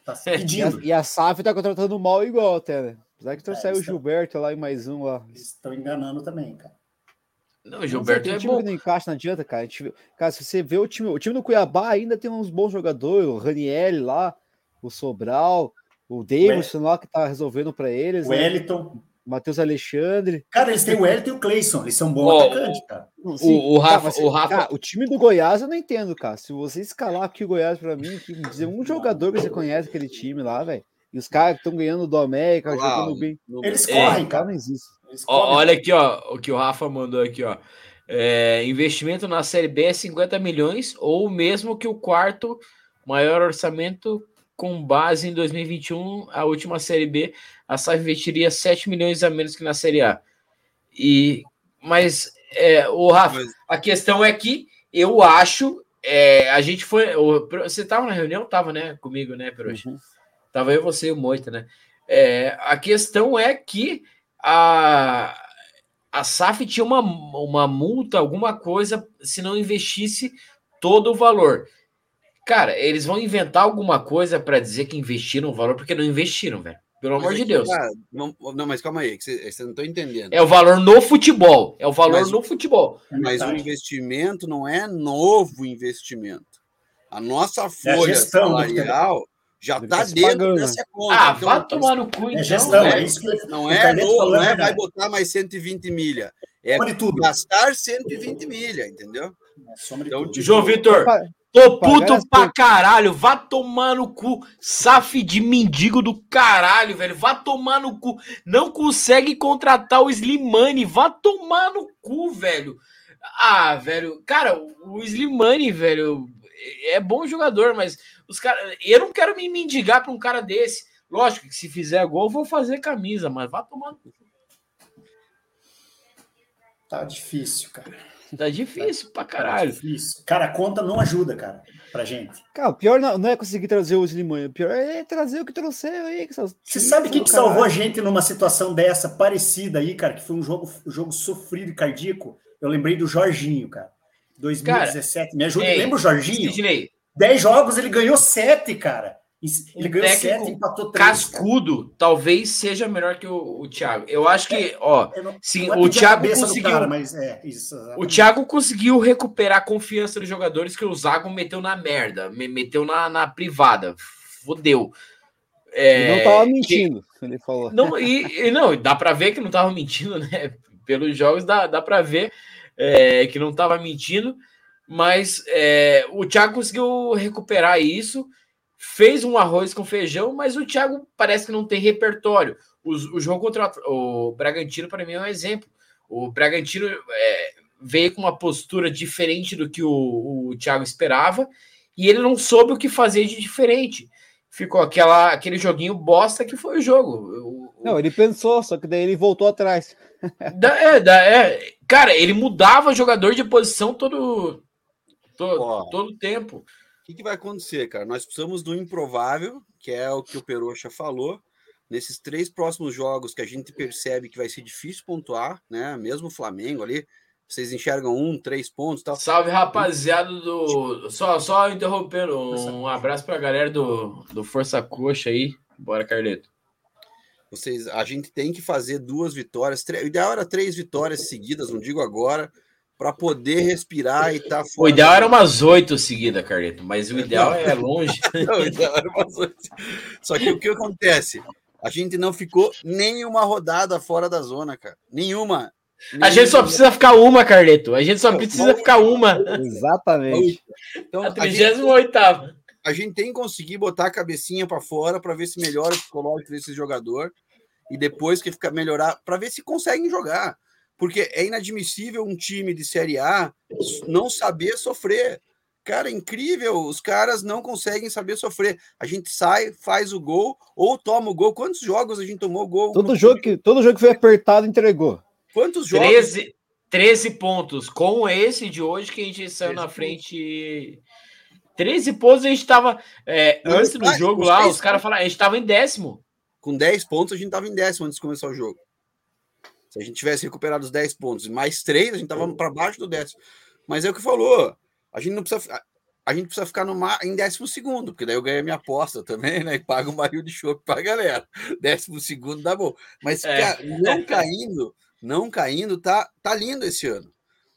Tá pedindo. E a, e a SAF tá contratando mal igual até, né? Apesar que trouxeram é, o Gilberto lá e mais um lá. Eles estão enganando também, cara. Não, o Gilberto é time bom. que não encaixa, não adianta, cara. Gente, cara, se você vê o time, o time do Cuiabá ainda tem uns bons jogadores, o Raniel lá o Sobral, o Davidson lá que tá resolvendo para eles. O né? Wellington. Matheus Alexandre. Cara, eles têm o Wellington e o Cleison, eles são bons oh, atacantes, cara. O, o, Rafa, tá, o Rafa. Cara, o time do Goiás eu não entendo, cara. Se você escalar aqui o Goiás para mim, dizer um jogador que você conhece aquele time lá, velho. E os caras que estão ganhando do América, ah, jogando bem. Eles correm, cara, não existe. Ó, olha aqui, ó, o que o Rafa mandou aqui, ó. É, investimento na Série B é 50 milhões, ou mesmo que o quarto maior orçamento com base em 2021, a última Série B, a SAF investiria 7 milhões a menos que na Série A. E, mas, é, o Rafa, a questão é que eu acho, é, a gente foi, você estava na reunião? Estava, né, comigo, né, Peroxa? Uhum. Tava eu, você e o Moita, né? É, a questão é que a, a SAF tinha uma, uma multa, alguma coisa, se não investisse todo o valor. Cara, eles vão inventar alguma coisa para dizer que investiram o valor, porque não investiram, velho. Pelo amor de Deus. Cara, não, não, mas calma aí, você, você não está entendendo. É o valor no futebol. É o valor mas, no futebol. Mas o investimento não é novo investimento. A nossa é folha é a salarial já está dentro dessa conta. Ah, então, vai tomar no cu, então. É gestão, é isso que não é novo, não é vai botar mais 120 milha. É gastar 120 milha, entendeu? É então, João Vitor, Tô puto pra caralho. Vá tomar no cu. SAF de mendigo do caralho, velho. Vá tomar no cu. Não consegue contratar o Slimane. Vá tomar no cu, velho. Ah, velho. Cara, o Slimane, velho, é bom jogador, mas os caras. Eu não quero me mendigar pra um cara desse. Lógico que se fizer gol, vou fazer camisa, mas vá tomando. Tá difícil, cara. Tá difícil pra caralho. Tá difícil. Cara, a conta não ajuda, cara, pra gente. Cara, o pior não, é conseguir trazer o Slimanha, o pior é trazer o que trouxeram aí. Que Você sabe o que, que salvou a gente numa situação dessa, parecida aí, cara, que foi um jogo, um jogo sofrido e cardíaco? Eu lembrei do Jorginho, cara. 2017. Cara, Me ajuda, ei, lembra o Jorginho? Sidney. 10 jogos, ele ganhou 7, cara. Ele um ganhou 7, empatou 3. Cascudo cara. talvez seja melhor que o, o Thiago. Eu acho que, é, ó, não, sim, o Thiago conseguiu. Cara, mas é, isso, o Thiago conseguiu recuperar a confiança dos jogadores que o Zago meteu na merda, meteu na, na privada. Fodeu. É, ele não tava mentindo, que, ele falou. Não, e, e, não, dá para ver que não tava mentindo, né? Pelos jogos dá, dá para ver é, que não tava mentindo, mas é, o Thiago conseguiu recuperar isso fez um arroz com feijão, mas o Thiago parece que não tem repertório. O, o jogo contra o Bragantino, para mim, é um exemplo. O Bragantino é, veio com uma postura diferente do que o, o Thiago esperava e ele não soube o que fazer de diferente. Ficou aquela, aquele joguinho bosta que foi o jogo. O, não, ele pensou, só que daí ele voltou atrás. Da, é, da, é, cara, ele mudava jogador de posição todo, todo, todo tempo que, que vai acontecer, cara? Nós precisamos do improvável, que é o que o Peroxa falou. Nesses três próximos jogos que a gente percebe que vai ser difícil pontuar, né? Mesmo o Flamengo ali, vocês enxergam um, três pontos tal. Salve, rapaziada do. Só, só interrompendo, um abraço para a galera do, do Força Coxa aí. Bora, Carleto. Vocês, a gente tem que fazer duas vitórias. O ideal era três vitórias seguidas, não digo agora, para poder respirar e estar tá O ideal era umas oito seguidas, Carleto, mas o ideal é longe. Não, o ideal era umas oito. Só que o que acontece? A gente não ficou nenhuma rodada fora da zona, cara. Nenhuma. A gente só precisa ficar uma, Carleto. A gente só precisa ficar uma. Exatamente. Então, a 38 a, a gente tem que conseguir botar a cabecinha para fora para ver se melhora o psicológico desse jogador e depois que ficar melhorar para ver se conseguem jogar porque é inadmissível um time de Série A não saber sofrer. Cara, é incrível, os caras não conseguem saber sofrer. A gente sai, faz o gol ou toma o gol. Quantos jogos a gente tomou gol? Todo jogo que, todo jogo que foi apertado entregou. Quantos jogos? 13, 13 pontos. Com esse de hoje que a gente saiu na frente. 13 pontos a gente estava. É, antes do jogo lá, os caras falaram, a gente estava em décimo. Com 10 pontos, a gente estava em décimo antes de começar o jogo. Se a gente tivesse recuperado os 10 pontos e mais 3, a gente estava para baixo do décimo. Mas é o que falou. A gente não precisa. A gente precisa ficar no mar, em décimo segundo, porque daí eu ganho a minha aposta também, né? E pago um barril de chope para a galera. Décimo segundo dá bom. Mas é. não caindo, não caindo, tá, tá lindo esse ano.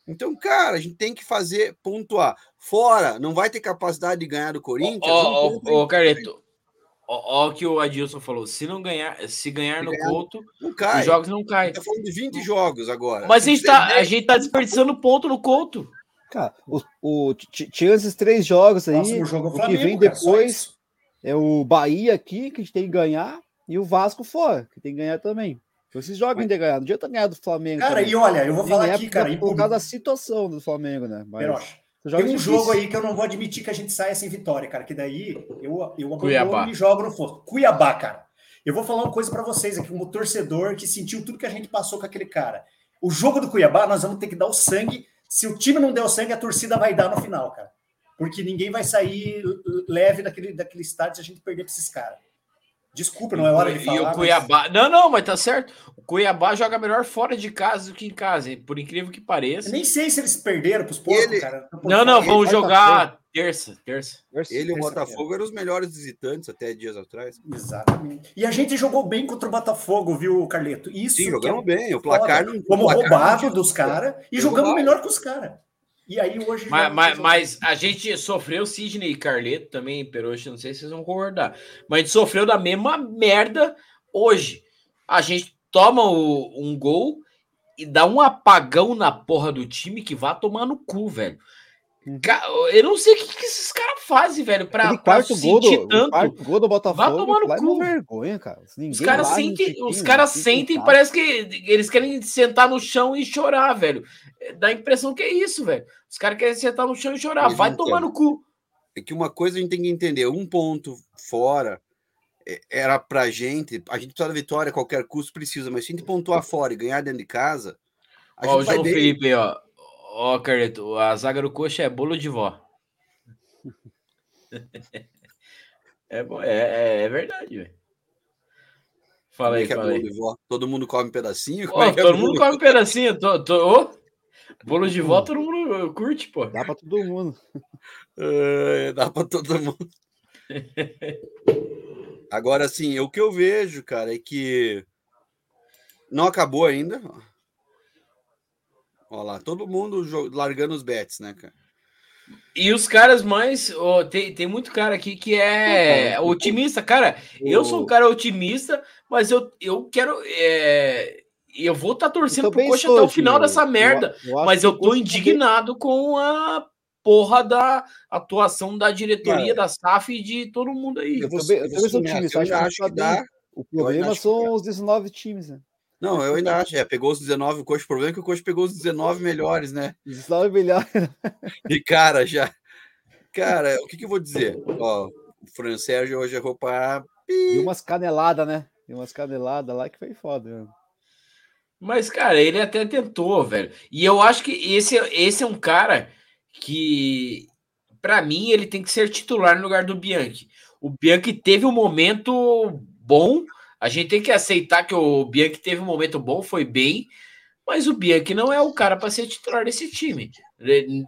Então, cara, a gente tem que fazer pontuar. Fora, não vai ter capacidade de ganhar do Corinthians. Ô, oh, oh, Carleto, Ó, o que o Adilson falou: se não ganhar, se ganhar se no ganhar, Couto, os jogos não caem. Tá falando de 20 jogos agora. Mas a gente, tá, a gente tá desperdiçando ponto no Couto. Cara, o, o, tinha esses três jogos aí. o, jogo é o Flamengo, que vem depois é o Bahia aqui, que a gente tem que ganhar, e o Vasco fora, que tem que ganhar também. Esses jogos ainda ganhar. Não adianta ganhar do Flamengo. Cara, também. e olha, eu vou falar aqui, cara. Por, por causa da situação do Flamengo, né? Mas... Tem um difícil. jogo aí que eu não vou admitir que a gente saia sem vitória, cara. Que daí eu, eu abandono e jogo no fosso. Cuiabá, cara. Eu vou falar uma coisa para vocês aqui, como torcedor que sentiu tudo que a gente passou com aquele cara. O jogo do Cuiabá, nós vamos ter que dar o sangue. Se o time não der o sangue, a torcida vai dar no final, cara. Porque ninguém vai sair leve daquele, daquele estádio se a gente perder para esses caras. Desculpa, não é hora de falar. E o Cuiabá. Mas... Não, não, mas tá certo. O Cuiabá joga melhor fora de casa do que em casa, por incrível que pareça. Eu nem sei se eles perderam pros poucos, ele... cara. Não, não, vamos jogar terça, terça. Ele e o Botafogo eram os melhores visitantes até dias atrás. Exatamente. E a gente jogou bem contra o Botafogo, viu, Carleto? Isso Sim, jogamos é bem. O placar não. Como roubado dos caras e jogamos melhor que os caras. E aí hoje. Mas, mas, mas, a gente sofreu Sidney e Carleto também, Peroxa, não sei se vocês vão concordar. Mas a gente sofreu da mesma merda hoje. A gente toma o, um gol e dá um apagão na porra do time que vai tomar no cu, velho. Eu não sei o que, que esses caras fazem, velho, pra, pra gol do, tanto. Quarto gol do Botafogo. Vai tomar no é cu. vergonha, cara. Ninguém os caras sentem, os caras sentem, parece que eles querem sentar no chão e chorar, velho. Dá a impressão que é isso, velho. Os caras querem sentar no chão e chorar. Vai tomar no cu. É que uma coisa a gente tem que entender: um ponto fora é, era pra gente, a gente precisa da vitória a qualquer custo, precisa, mas se a gente pontuar fora e ganhar dentro de casa. ó, o João Felipe, ó. Ó, Carleto, a zaga do coxa é bolo de vó. é, é, é verdade, velho. Fala aí, é fala aí. Todo mundo come pedacinho? Oh, é todo mundo come pedacinho. Tô, tô... Oh, bolo de vó todo mundo curte, pô. Dá pra todo mundo. É, dá pra todo mundo. Agora, assim, o que eu vejo, cara, é que não acabou ainda. Olha lá, todo mundo largando os bets, né, cara? E os caras mais. Oh, tem, tem muito cara aqui que é otimista. Cara, eu sou um cara otimista, mas eu, eu quero. É, eu vou estar tá torcendo pro Coxa até o final dessa merda. Eu, eu mas eu tô indignado com a porra da atuação da diretoria, cara, da SAF e de todo mundo aí. Eu, também, eu também sou otimista. Eu acho que dá. O problema são os 19 times, né? Não, eu ainda acho. É, pegou os 19, o coach. O problema é que o coach pegou os 19 melhores, né? 19 melhores. E, cara, já. Cara, o que, que eu vou dizer? Ó, o Fran Sérgio hoje errou para. E umas caneladas, né? E umas caneladas lá que foi foda. Mano. Mas, cara, ele até tentou, velho. E eu acho que esse, esse é um cara que, para mim, ele tem que ser titular no lugar do Bianchi. O Bianchi teve um momento bom a gente tem que aceitar que o Bianchi teve um momento bom, foi bem, mas o Bianchi não é o cara para ser titular desse time.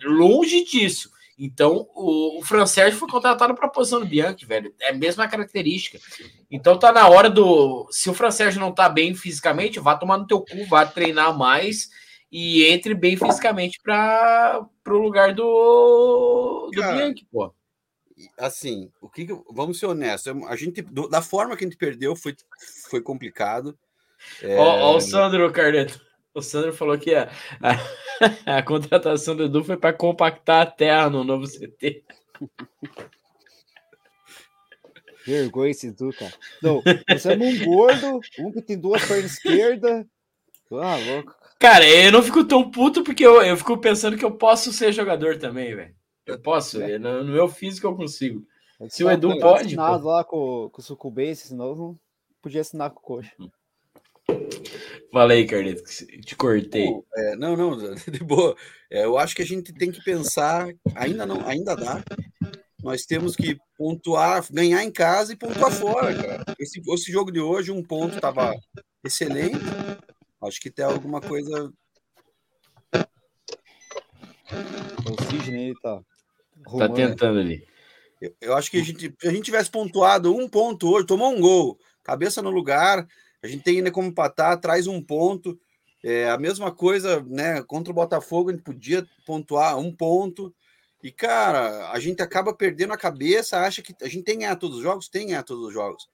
Longe disso. Então, o, o Fran Sérgio foi contratado para a posição do Bianchi, velho. É a mesma característica. Então tá na hora do. Se o Fran Sérgio não tá bem fisicamente, vá tomar no teu cu, vá treinar mais e entre bem fisicamente para o lugar do, do Bianchi, pô assim, o que, vamos ser honestos, a gente da forma que a gente perdeu foi, foi complicado. É... Ó, ó, o Sandro Carneto. O Sandro falou que a, a, a contratação do Edu foi para compactar a terra no novo CT. Vergonha esse Edu, cara. Não, você é um gordo, um que tem duas pernas esquerdas. Ah, louco. Cara, eu não fico tão puto porque eu, eu fico pensando que eu posso ser jogador também, velho. Eu posso, é. no, no meu físico eu consigo. Se o Edu pode. assinado lá com, com o Sucubense, senão não podia assinar com o Coxa. Falei, Carneto, te cortei. É, não, não, de boa. É, eu acho que a gente tem que pensar, ainda não, ainda dá. Nós temos que pontuar, ganhar em casa e pontuar fora, cara. Esse, esse jogo de hoje, um ponto estava excelente. Acho que tem alguma coisa. O Sidney tá Tá tentando ali. Eu, eu, acho que a gente, se a gente tivesse pontuado um ponto hoje, tomou um gol, cabeça no lugar, a gente tem ainda como empatar, traz um ponto. É a mesma coisa, né? Contra o Botafogo, a gente podia pontuar um ponto. E, cara, a gente acaba perdendo a cabeça, acha que a gente tem que ganhar todos os jogos, tem que ganhar todos os jogos.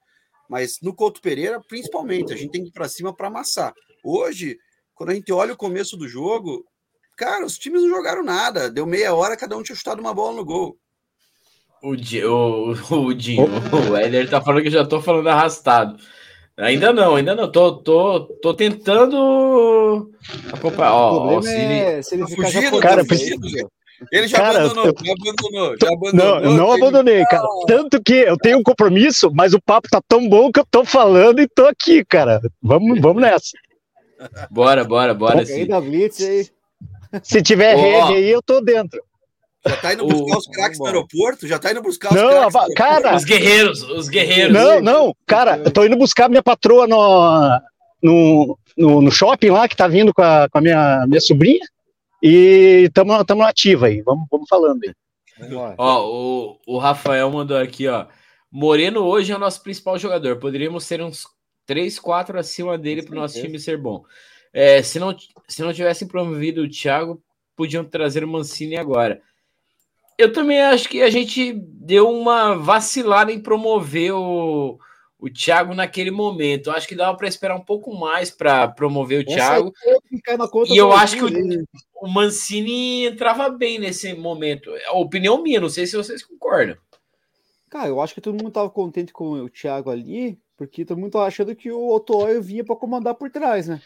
Mas no Couto Pereira, principalmente, a gente tem que ir para cima para amassar. Hoje, quando a gente olha o começo do jogo, Cara, os times não jogaram nada. Deu meia hora, cada um tinha chutado uma bola no gol. O, Di, o, o, Dinho, o Éder tá falando que eu já tô falando arrastado. Ainda não, ainda não. Tô, tô, tô tentando acompanhar. Ó, ó, se ele, é, se ele tá fugindo, cara, fugindo, ele já cara, abandonou, já abandonou, já abandonou. Não, não abandonei, cara. Tanto que eu tenho um compromisso, mas o papo tá tão bom que eu tô falando e tô aqui, cara. Vamos, vamos nessa. Bora, bora, bora. Sim. Aí da Blitz aí. Se tiver oh. rede aí, eu tô dentro. Já tá indo buscar oh, os craques no aeroporto? Já tá indo buscar os não, craques? cara, os guerreiros, os guerreiros. Não, não, cara, eu tô indo buscar minha patroa no, no, no, no shopping lá, que tá vindo com a, com a minha, minha sobrinha. E tamo, tamo ativa aí, vamos, vamos falando aí. Ó, o, o Rafael mandou aqui, ó. Moreno hoje é o nosso principal jogador. Poderíamos ser uns 3, 4 acima dele para o nosso time ser bom. É, se, não, se não tivessem promovido o Thiago, podiam trazer o Mancini agora. Eu também acho que a gente deu uma vacilada em promover o, o Thiago naquele momento. Eu acho que dava para esperar um pouco mais para promover o Thiago. E eu acho que o, o, Mancini entrava bem nesse momento. É a opinião minha, não sei se vocês concordam. Cara, eu acho que todo mundo estava contente com o Thiago ali, porque todo mundo tava achando que o Otoy vinha para comandar por trás, né?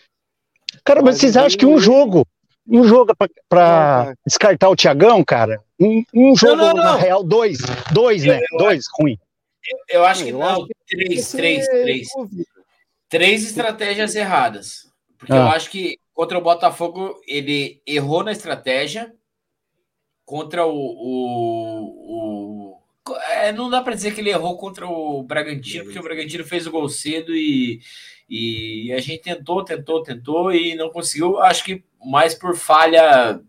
Cara, mas vocês acham que um jogo, um jogo é para descartar o Tiagão, cara? Um, um jogo, não, não, não. na real, dois, dois, né? Dois, ruim. Eu acho que não. Três, três, três. Três estratégias erradas. Porque ah. eu acho que contra o Botafogo ele errou na estratégia. Contra o. o, o é, não dá para dizer que ele errou contra o Bragantino, porque o Bragantino fez o gol cedo e, e a gente tentou, tentou, tentou e não conseguiu. Acho que mais por falha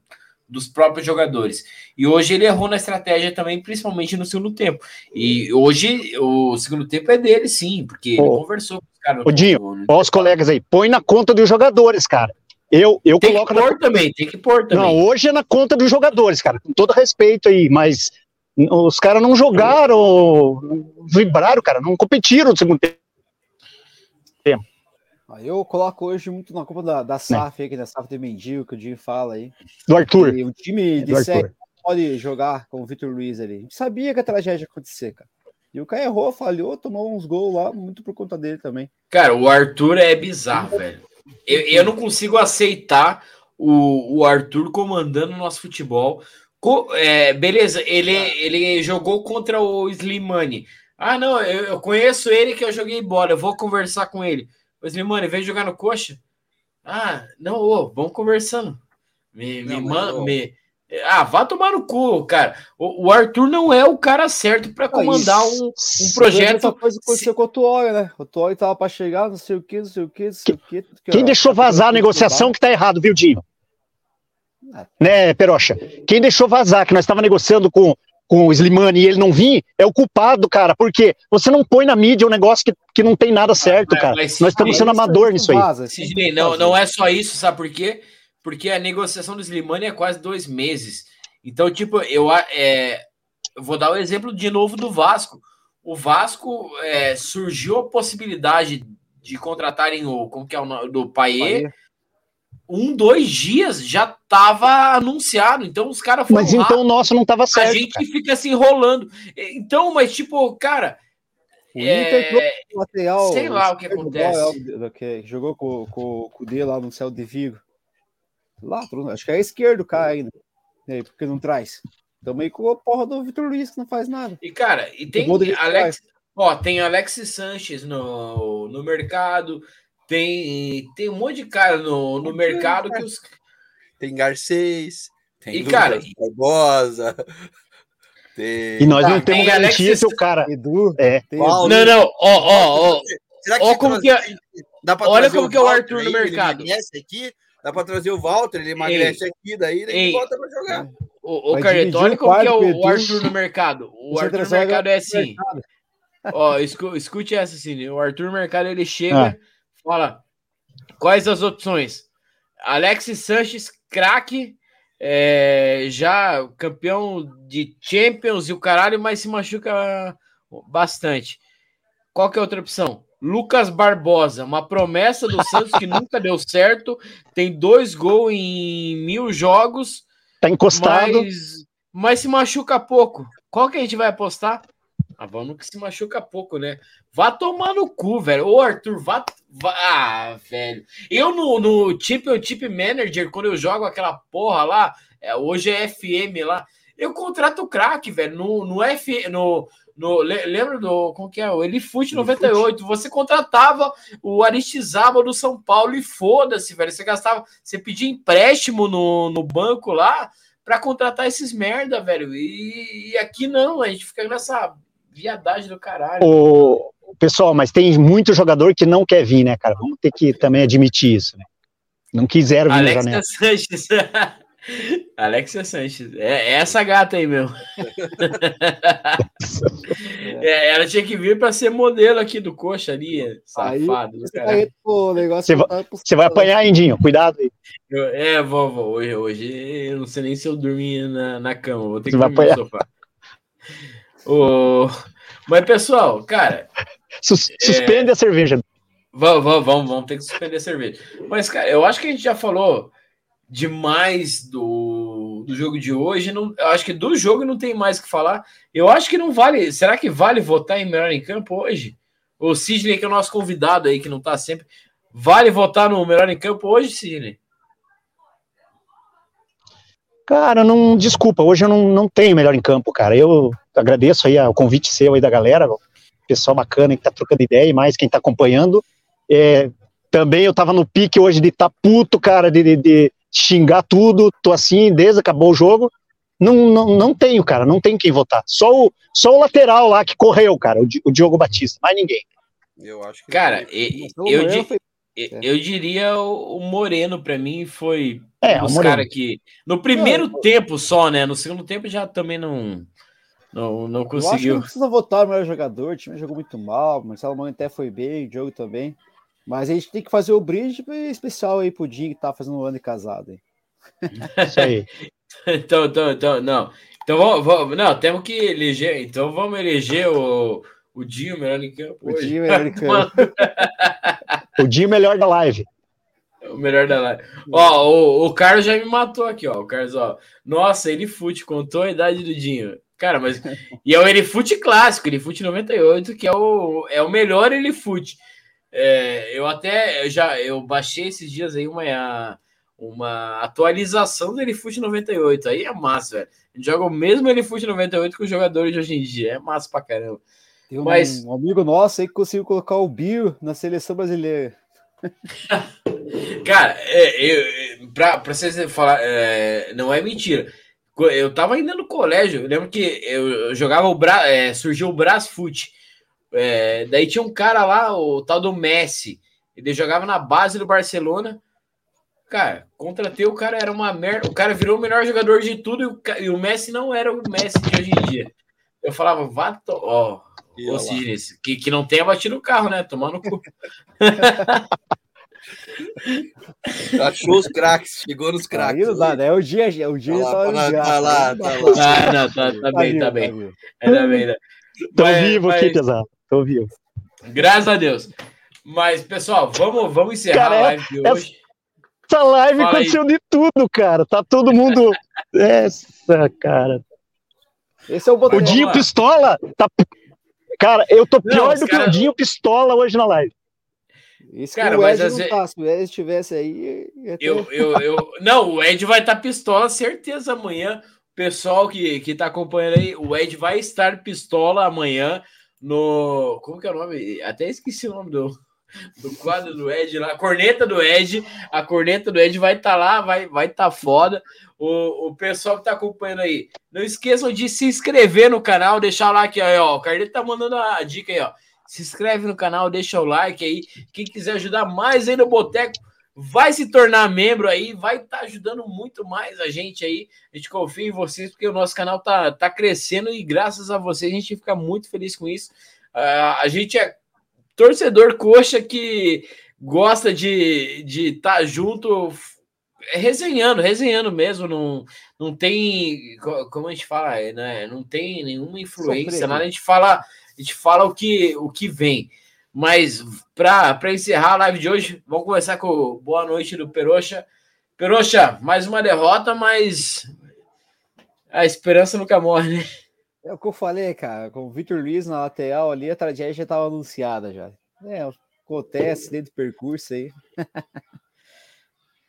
dos próprios jogadores. E hoje ele errou na estratégia também, principalmente no segundo tempo. E hoje o segundo tempo é dele, sim, porque ele conversou com os caras. Ô, Dinho, no... olha os colegas aí, põe na conta dos jogadores, cara. Eu, eu tem coloco que pôr na... também, tem que pôr também. Não, hoje é na conta dos jogadores, cara, com todo respeito aí, mas os caras não jogaram, não vibraram, cara, não competiram no segundo tempo. Eu coloco hoje muito na culpa da, da SAF, aqui, da SAF de Mendigo, que o Dinho fala aí. Do Arthur. E o time de série pode jogar com o Vitor Luiz ali. A gente sabia que a tragédia ia acontecer, cara. E o cara errou, falhou, tomou uns gols lá, muito por conta dele também. Cara, o Arthur é bizarro, velho. Eu, eu não consigo aceitar o, o Arthur comandando o nosso futebol. Co é, beleza, ele, ele jogou contra o Slimani. Ah, não, eu, eu, conheço ele que eu joguei bola, eu vou conversar com ele. O Slimani, vem jogar no coxa? Ah, não, ô, vamos conversando. Me, não, me, man, me, ah, vá tomar no cu, cara. O, o Arthur não é o cara certo para comandar um, um projeto. Essa coisa aconteceu com o Tuori, né? O Tuori tava para chegar, não sei o que, não sei o que, não sei o que. Quem deixou vazar a negociação que tá errado, viu, Dinho? Ah. Né, Perocha? Quem deixou vazar que nós estava negociando com, com o Slimani e ele não vir, é o culpado, cara. Porque você não põe na mídia um negócio que, que não tem nada certo, cara. Mas, nós estamos sendo amador nisso aí. Sidney, não, não é só isso, sabe por quê? porque a negociação do Slimani é quase dois meses. Então, tipo, eu, é, eu vou dar o um exemplo de novo do Vasco. O Vasco é, surgiu a possibilidade de contratarem o como que é o nome, do Paier. Um, dois dias já estava anunciado. Então os caras foram. Mas lá, então o nosso não estava certo. A gente cara. fica se enrolando. Então, mas tipo, cara. O Inter é... lateral, sei lá o que acontece. que jogou com, com, com o D lá no céu de Vigo. Lá, acho que é esquerdo o cara ainda. E aí, por que não traz? Também com a porra do Vitor Luiz, que não faz nada. E, cara, e tem Alex. Ó, tem Alex Sanches no, no mercado. Tem, tem um monte de cara no, no mercado que os. Tem Garcês, tem e, cara, Barbosa. Tem... E nós não tá, temos garantia se o cara. Edu, é. Não, não, ó, ó, ó. Será que ó, como que é... Olha como que é o Arthur no mercado. Esse aqui, Dá para trazer o Walter, ele emagrece Ei. aqui, daí ele Ei. volta para jogar. O, o Carletone, como que é o, o, Arthur no mercado? O Arthur no mercado é assim. Ó, escute essa, assim. O Arthur no mercado ele chega, ah. Fala: quais as opções? Alex Sanches, craque, é, já campeão de Champions e o caralho, mas se machuca bastante. Qual que é a outra opção? Lucas Barbosa, uma promessa do Santos que nunca deu certo, tem dois gols em mil jogos. Tá encostado. Mas, mas se machuca pouco. Qual que a gente vai apostar? Ah, vamos que se machuca pouco, né? Vá tomar no cu, velho. Ô, Arthur, vá. vá... Ah, velho. Eu no, no Chip Manager, quando eu jogo aquela porra lá, é, hoje é FM lá, eu contrato o craque, velho. No, no, F, no, no, lembra do. Como que é? O Elifute 98. Você contratava o Aristizaba do São Paulo e foda-se, velho. Você gastava. Você pedia empréstimo no, no banco lá para contratar esses merda, velho. E, e, aqui não, a gente fica nessa viadagem do caralho. O, pessoal, mas tem muito jogador que não quer vir, né, cara? Vamos ter que também admitir isso, né? Não quiseram vir Alex na janela. Sanches. Alexia Sanches. É, é essa gata aí, meu. é, ela tinha que vir para ser modelo aqui do coxa ali, safado. Aí, você, vai, tá você vai apanhar, Indinho, cuidado aí. Eu, é, vou, vou. Hoje, hoje eu não sei nem se eu dormir na, na cama, vou ter você que dormir no sofá. Mas, pessoal, cara. Sus, suspende é... a cerveja. Vamos, vamos, vamos, vamos ter que suspender a cerveja. Mas, cara, eu acho que a gente já falou demais do, do jogo de hoje. Não, eu acho que do jogo não tem mais o que falar. Eu acho que não vale. Será que vale votar em melhor em campo hoje? O Sidney, que é o nosso convidado aí, que não tá sempre. Vale votar no melhor em campo hoje, Sidney? Cara, não. Desculpa, hoje eu não, não tenho melhor em campo, cara. Eu agradeço aí o convite seu aí da galera. pessoal bacana que está trocando ideia e mais quem está acompanhando. É, também eu estava no pique hoje de estar tá puto, cara, de, de, de, xingar tudo. Tô assim, desde acabou o jogo. Não, não, não tenho, cara, não tem quem votar. Só o, só o lateral lá que correu, cara, o, o Diogo Batista, mais ninguém. Eu acho que. Cara, eu, eu, eu, eu diria o Moreno, para mim, foi é, um dos caras que. No primeiro não, tempo só, né? No segundo tempo já também não. Não, não conseguiu. Eu acho que não precisa votar o melhor jogador, o time jogou muito mal, o Marcelo Mano até foi bem, o jogo também. Mas a gente tem que fazer o brinde especial aí pro Dinho que tá fazendo um ano de casado. Hein? Isso aí. então, então, então, não. Então vamos, vamos, não, temos que eleger. Então vamos eleger o, o Dinho melhor em campo. O Dinho melhor em campo. o Dinho melhor da live. O melhor da live. Ó, o, o Carlos já me matou aqui, ó. O Carlos, ó. Nossa, ele fute, contou a idade do Dinho. Cara, mas. e é o Elifute clássico, Elifute 98, que é o, é o melhor Elifute. É, eu até eu já eu baixei esses dias aí uma, uma atualização do Elifute 98. Aí é massa, velho. Gente joga o mesmo Elifute 98 com os jogadores de hoje em dia. É massa pra caramba. Tem um, Mas... um amigo nosso aí que conseguiu colocar o Bio na seleção brasileira. Cara, é, eu, pra, pra vocês falar, é, não é mentira. Eu tava ainda no colégio, eu lembro que eu, jogava o Bra, é, surgiu o Brasfoot. É, daí tinha um cara lá, o tal do Messi. Ele jogava na base do Barcelona. Cara, contratei o cara, era uma merda. O cara virou o melhor jogador de tudo e o, e o Messi não era o Messi de hoje em dia. Eu falava, vá, ó, Cisnes, que, que não tenha batido o carro, né? Tomando cu. Achou os craques, chegou nos craques. Aí, né? É o dia, é o dia tá lá, tá, tá lá, tá lá. Ah, não, tá, tá bem, tá bem. Ainda bem, né? Tô mas, vivo mas... aqui, pesado. Tô vivo. Graças a Deus. Mas, pessoal, vamos, vamos encerrar cara, a é live de hoje. Essa live Fala aconteceu aí. de tudo, cara. Tá todo mundo. Essa, cara. Esse é o botão. O Dinho Pistola tá. Cara, eu tô pior não, do cara... que o Dinho Pistola hoje na live. Isso cara, mas tá. Se o Ed estivesse aí. Eu, eu, eu... Não, o Ed vai estar tá pistola, certeza amanhã. Pessoal que, que tá acompanhando aí, o Ed vai estar pistola amanhã no. Como que é o nome? Até esqueci o nome do, do quadro do Ed lá. A corneta do Ed. A corneta do Ed vai estar tá lá, vai vai estar tá foda. O, o pessoal que tá acompanhando aí, não esqueçam de se inscrever no canal, deixar like aí, ó. O Carneiro tá mandando a dica aí, ó se inscreve no canal, deixa o like aí. Quem quiser ajudar mais aí no Boteco, vai se tornar membro aí, vai estar tá ajudando muito mais a gente aí. A gente confia em vocês, porque o nosso canal tá, tá crescendo e graças a vocês a gente fica muito feliz com isso. Uh, a gente é torcedor coxa que gosta de estar de tá junto, resenhando, resenhando mesmo, não, não tem, como a gente fala, né? não tem nenhuma influência, nada, a gente fala a gente fala o que, o que vem. Mas para encerrar a live de hoje, vamos começar com boa noite do Peroxa. Peroxa, mais uma derrota, mas a esperança nunca morre, né? É o que eu falei, cara. Com o Victor Luiz na lateral ali, a tragédia já estava anunciada já. É, acontece dentro do percurso aí.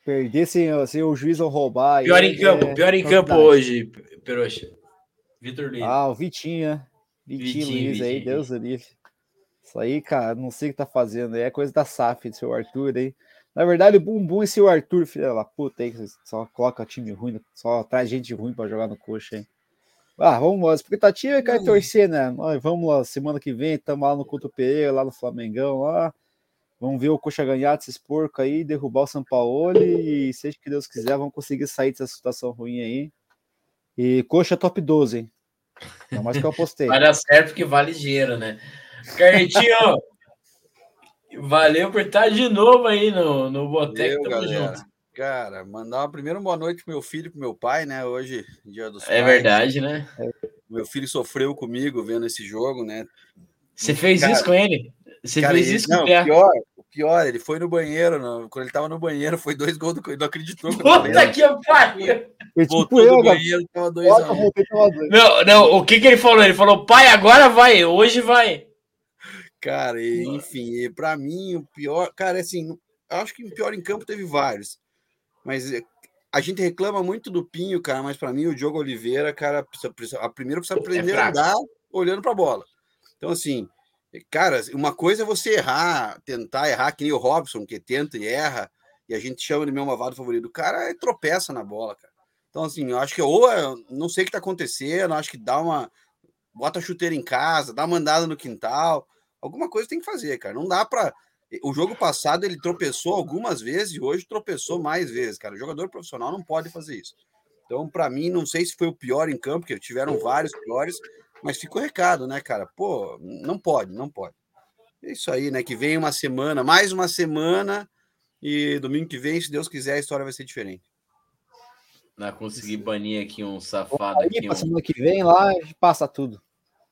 Perder sem, sem o juiz ou roubar. Pior em campo, é pior em campo hoje, Peroxa. Victor Luiz. Ah, o Vitinho, né? Vitinho, Vitinho Luiz aí, Deus do livre. Isso aí, cara, não sei o que tá fazendo. É coisa da SAF, do seu Arthur aí. Na verdade, o bumbum e seu Arthur, filha da puta aí, só coloca time ruim, só traz gente ruim pra jogar no coxa aí. Ah, vamos lá. A expectativa é cair hum. torcer, né? Nós vamos lá, semana que vem, estamos lá no Couto Pereira, lá no Flamengão, lá. Vamos ver o Coxa ganhar desses porcos aí, derrubar o São Paulo e, seja que Deus quiser, vamos conseguir sair dessa situação ruim aí. E Coxa top 12, hein? Não mais que eu postei. Vai dar certo que vale dinheiro, né? Carnetinho, valeu por estar de novo aí no, no Boteco. galera. Cara, mandar uma primeira boa noite pro meu filho e pro meu pai, né? Hoje, dia dos é pais. É verdade, né? Meu filho sofreu comigo vendo esse jogo, né? Você fez cara, isso com ele? Você cara, fez isso não, com ele? Pior, pior, ele foi no banheiro, no, quando ele tava no banheiro, foi dois gols do ele não acreditou. Puta que pariu! Voltou tipo do banheiro, tava dois a Não, não, o que que ele falou? Ele falou, pai, agora vai, hoje vai. Cara, e, enfim, para mim, o pior, cara, assim, acho que o pior em campo teve vários, mas eh, a gente reclama muito do Pinho, cara, mas para mim o Diogo Oliveira, cara, precisa, precisa, a primeiro precisa é aprender é a andar olhando para a bola. Então, assim, Cara, uma coisa é você errar, tentar errar, que nem o Robson, que tenta e erra, e a gente chama de meu mavado favorito. O cara é, tropeça na bola, cara. Então, assim, eu acho que ou é, não sei o que tá acontecendo, acho que dá uma. Bota a chuteira em casa, dá uma andada no quintal. Alguma coisa tem que fazer, cara. Não dá para O jogo passado ele tropeçou algumas vezes e hoje tropeçou mais vezes, cara. O jogador profissional não pode fazer isso. Então, para mim, não sei se foi o pior em campo, porque tiveram vários piores, mas ficou recado, né, cara? Pô, não pode, não pode. É isso aí, né? Que vem uma semana, mais uma semana, e domingo que vem, se Deus quiser, a história vai ser diferente. Não consegui banir aqui um safado. Aí, aqui, um... semana que vem lá, passa tudo.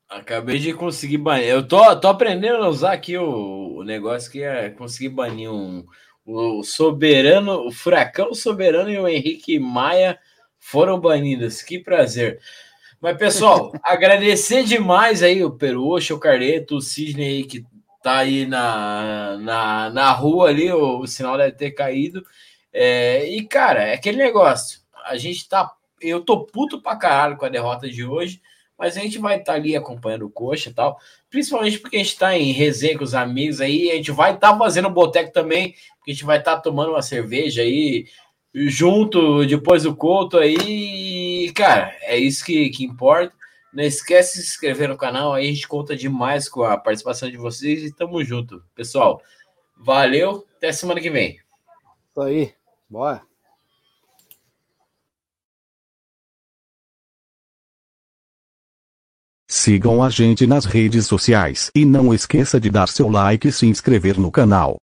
Acabei de conseguir banir. Eu tô, tô aprendendo a usar aqui o, o negócio que é conseguir banir um, o soberano, o furacão soberano e o Henrique Maia foram banidas. Que prazer. Mas, pessoal, agradecer demais aí o Peruxa, o Carleto, o Cisne aí que tá aí na, na, na rua ali, o, o sinal deve ter caído. É, e, cara, é aquele negócio. A gente tá. Eu tô puto pra caralho com a derrota de hoje, mas a gente vai estar tá ali acompanhando o coxa e tal. Principalmente porque a gente tá em resenha com os amigos aí. A gente vai estar tá fazendo boteco também, porque a gente vai estar tá tomando uma cerveja aí junto depois do Couto aí. Cara, é isso que, que importa. Não esquece de se inscrever no canal, aí a gente conta demais com a participação de vocês e tamo junto. Pessoal, valeu, até semana que vem. Isso aí, bora. Sigam a gente nas redes sociais e não esqueça de dar seu like e se inscrever no canal.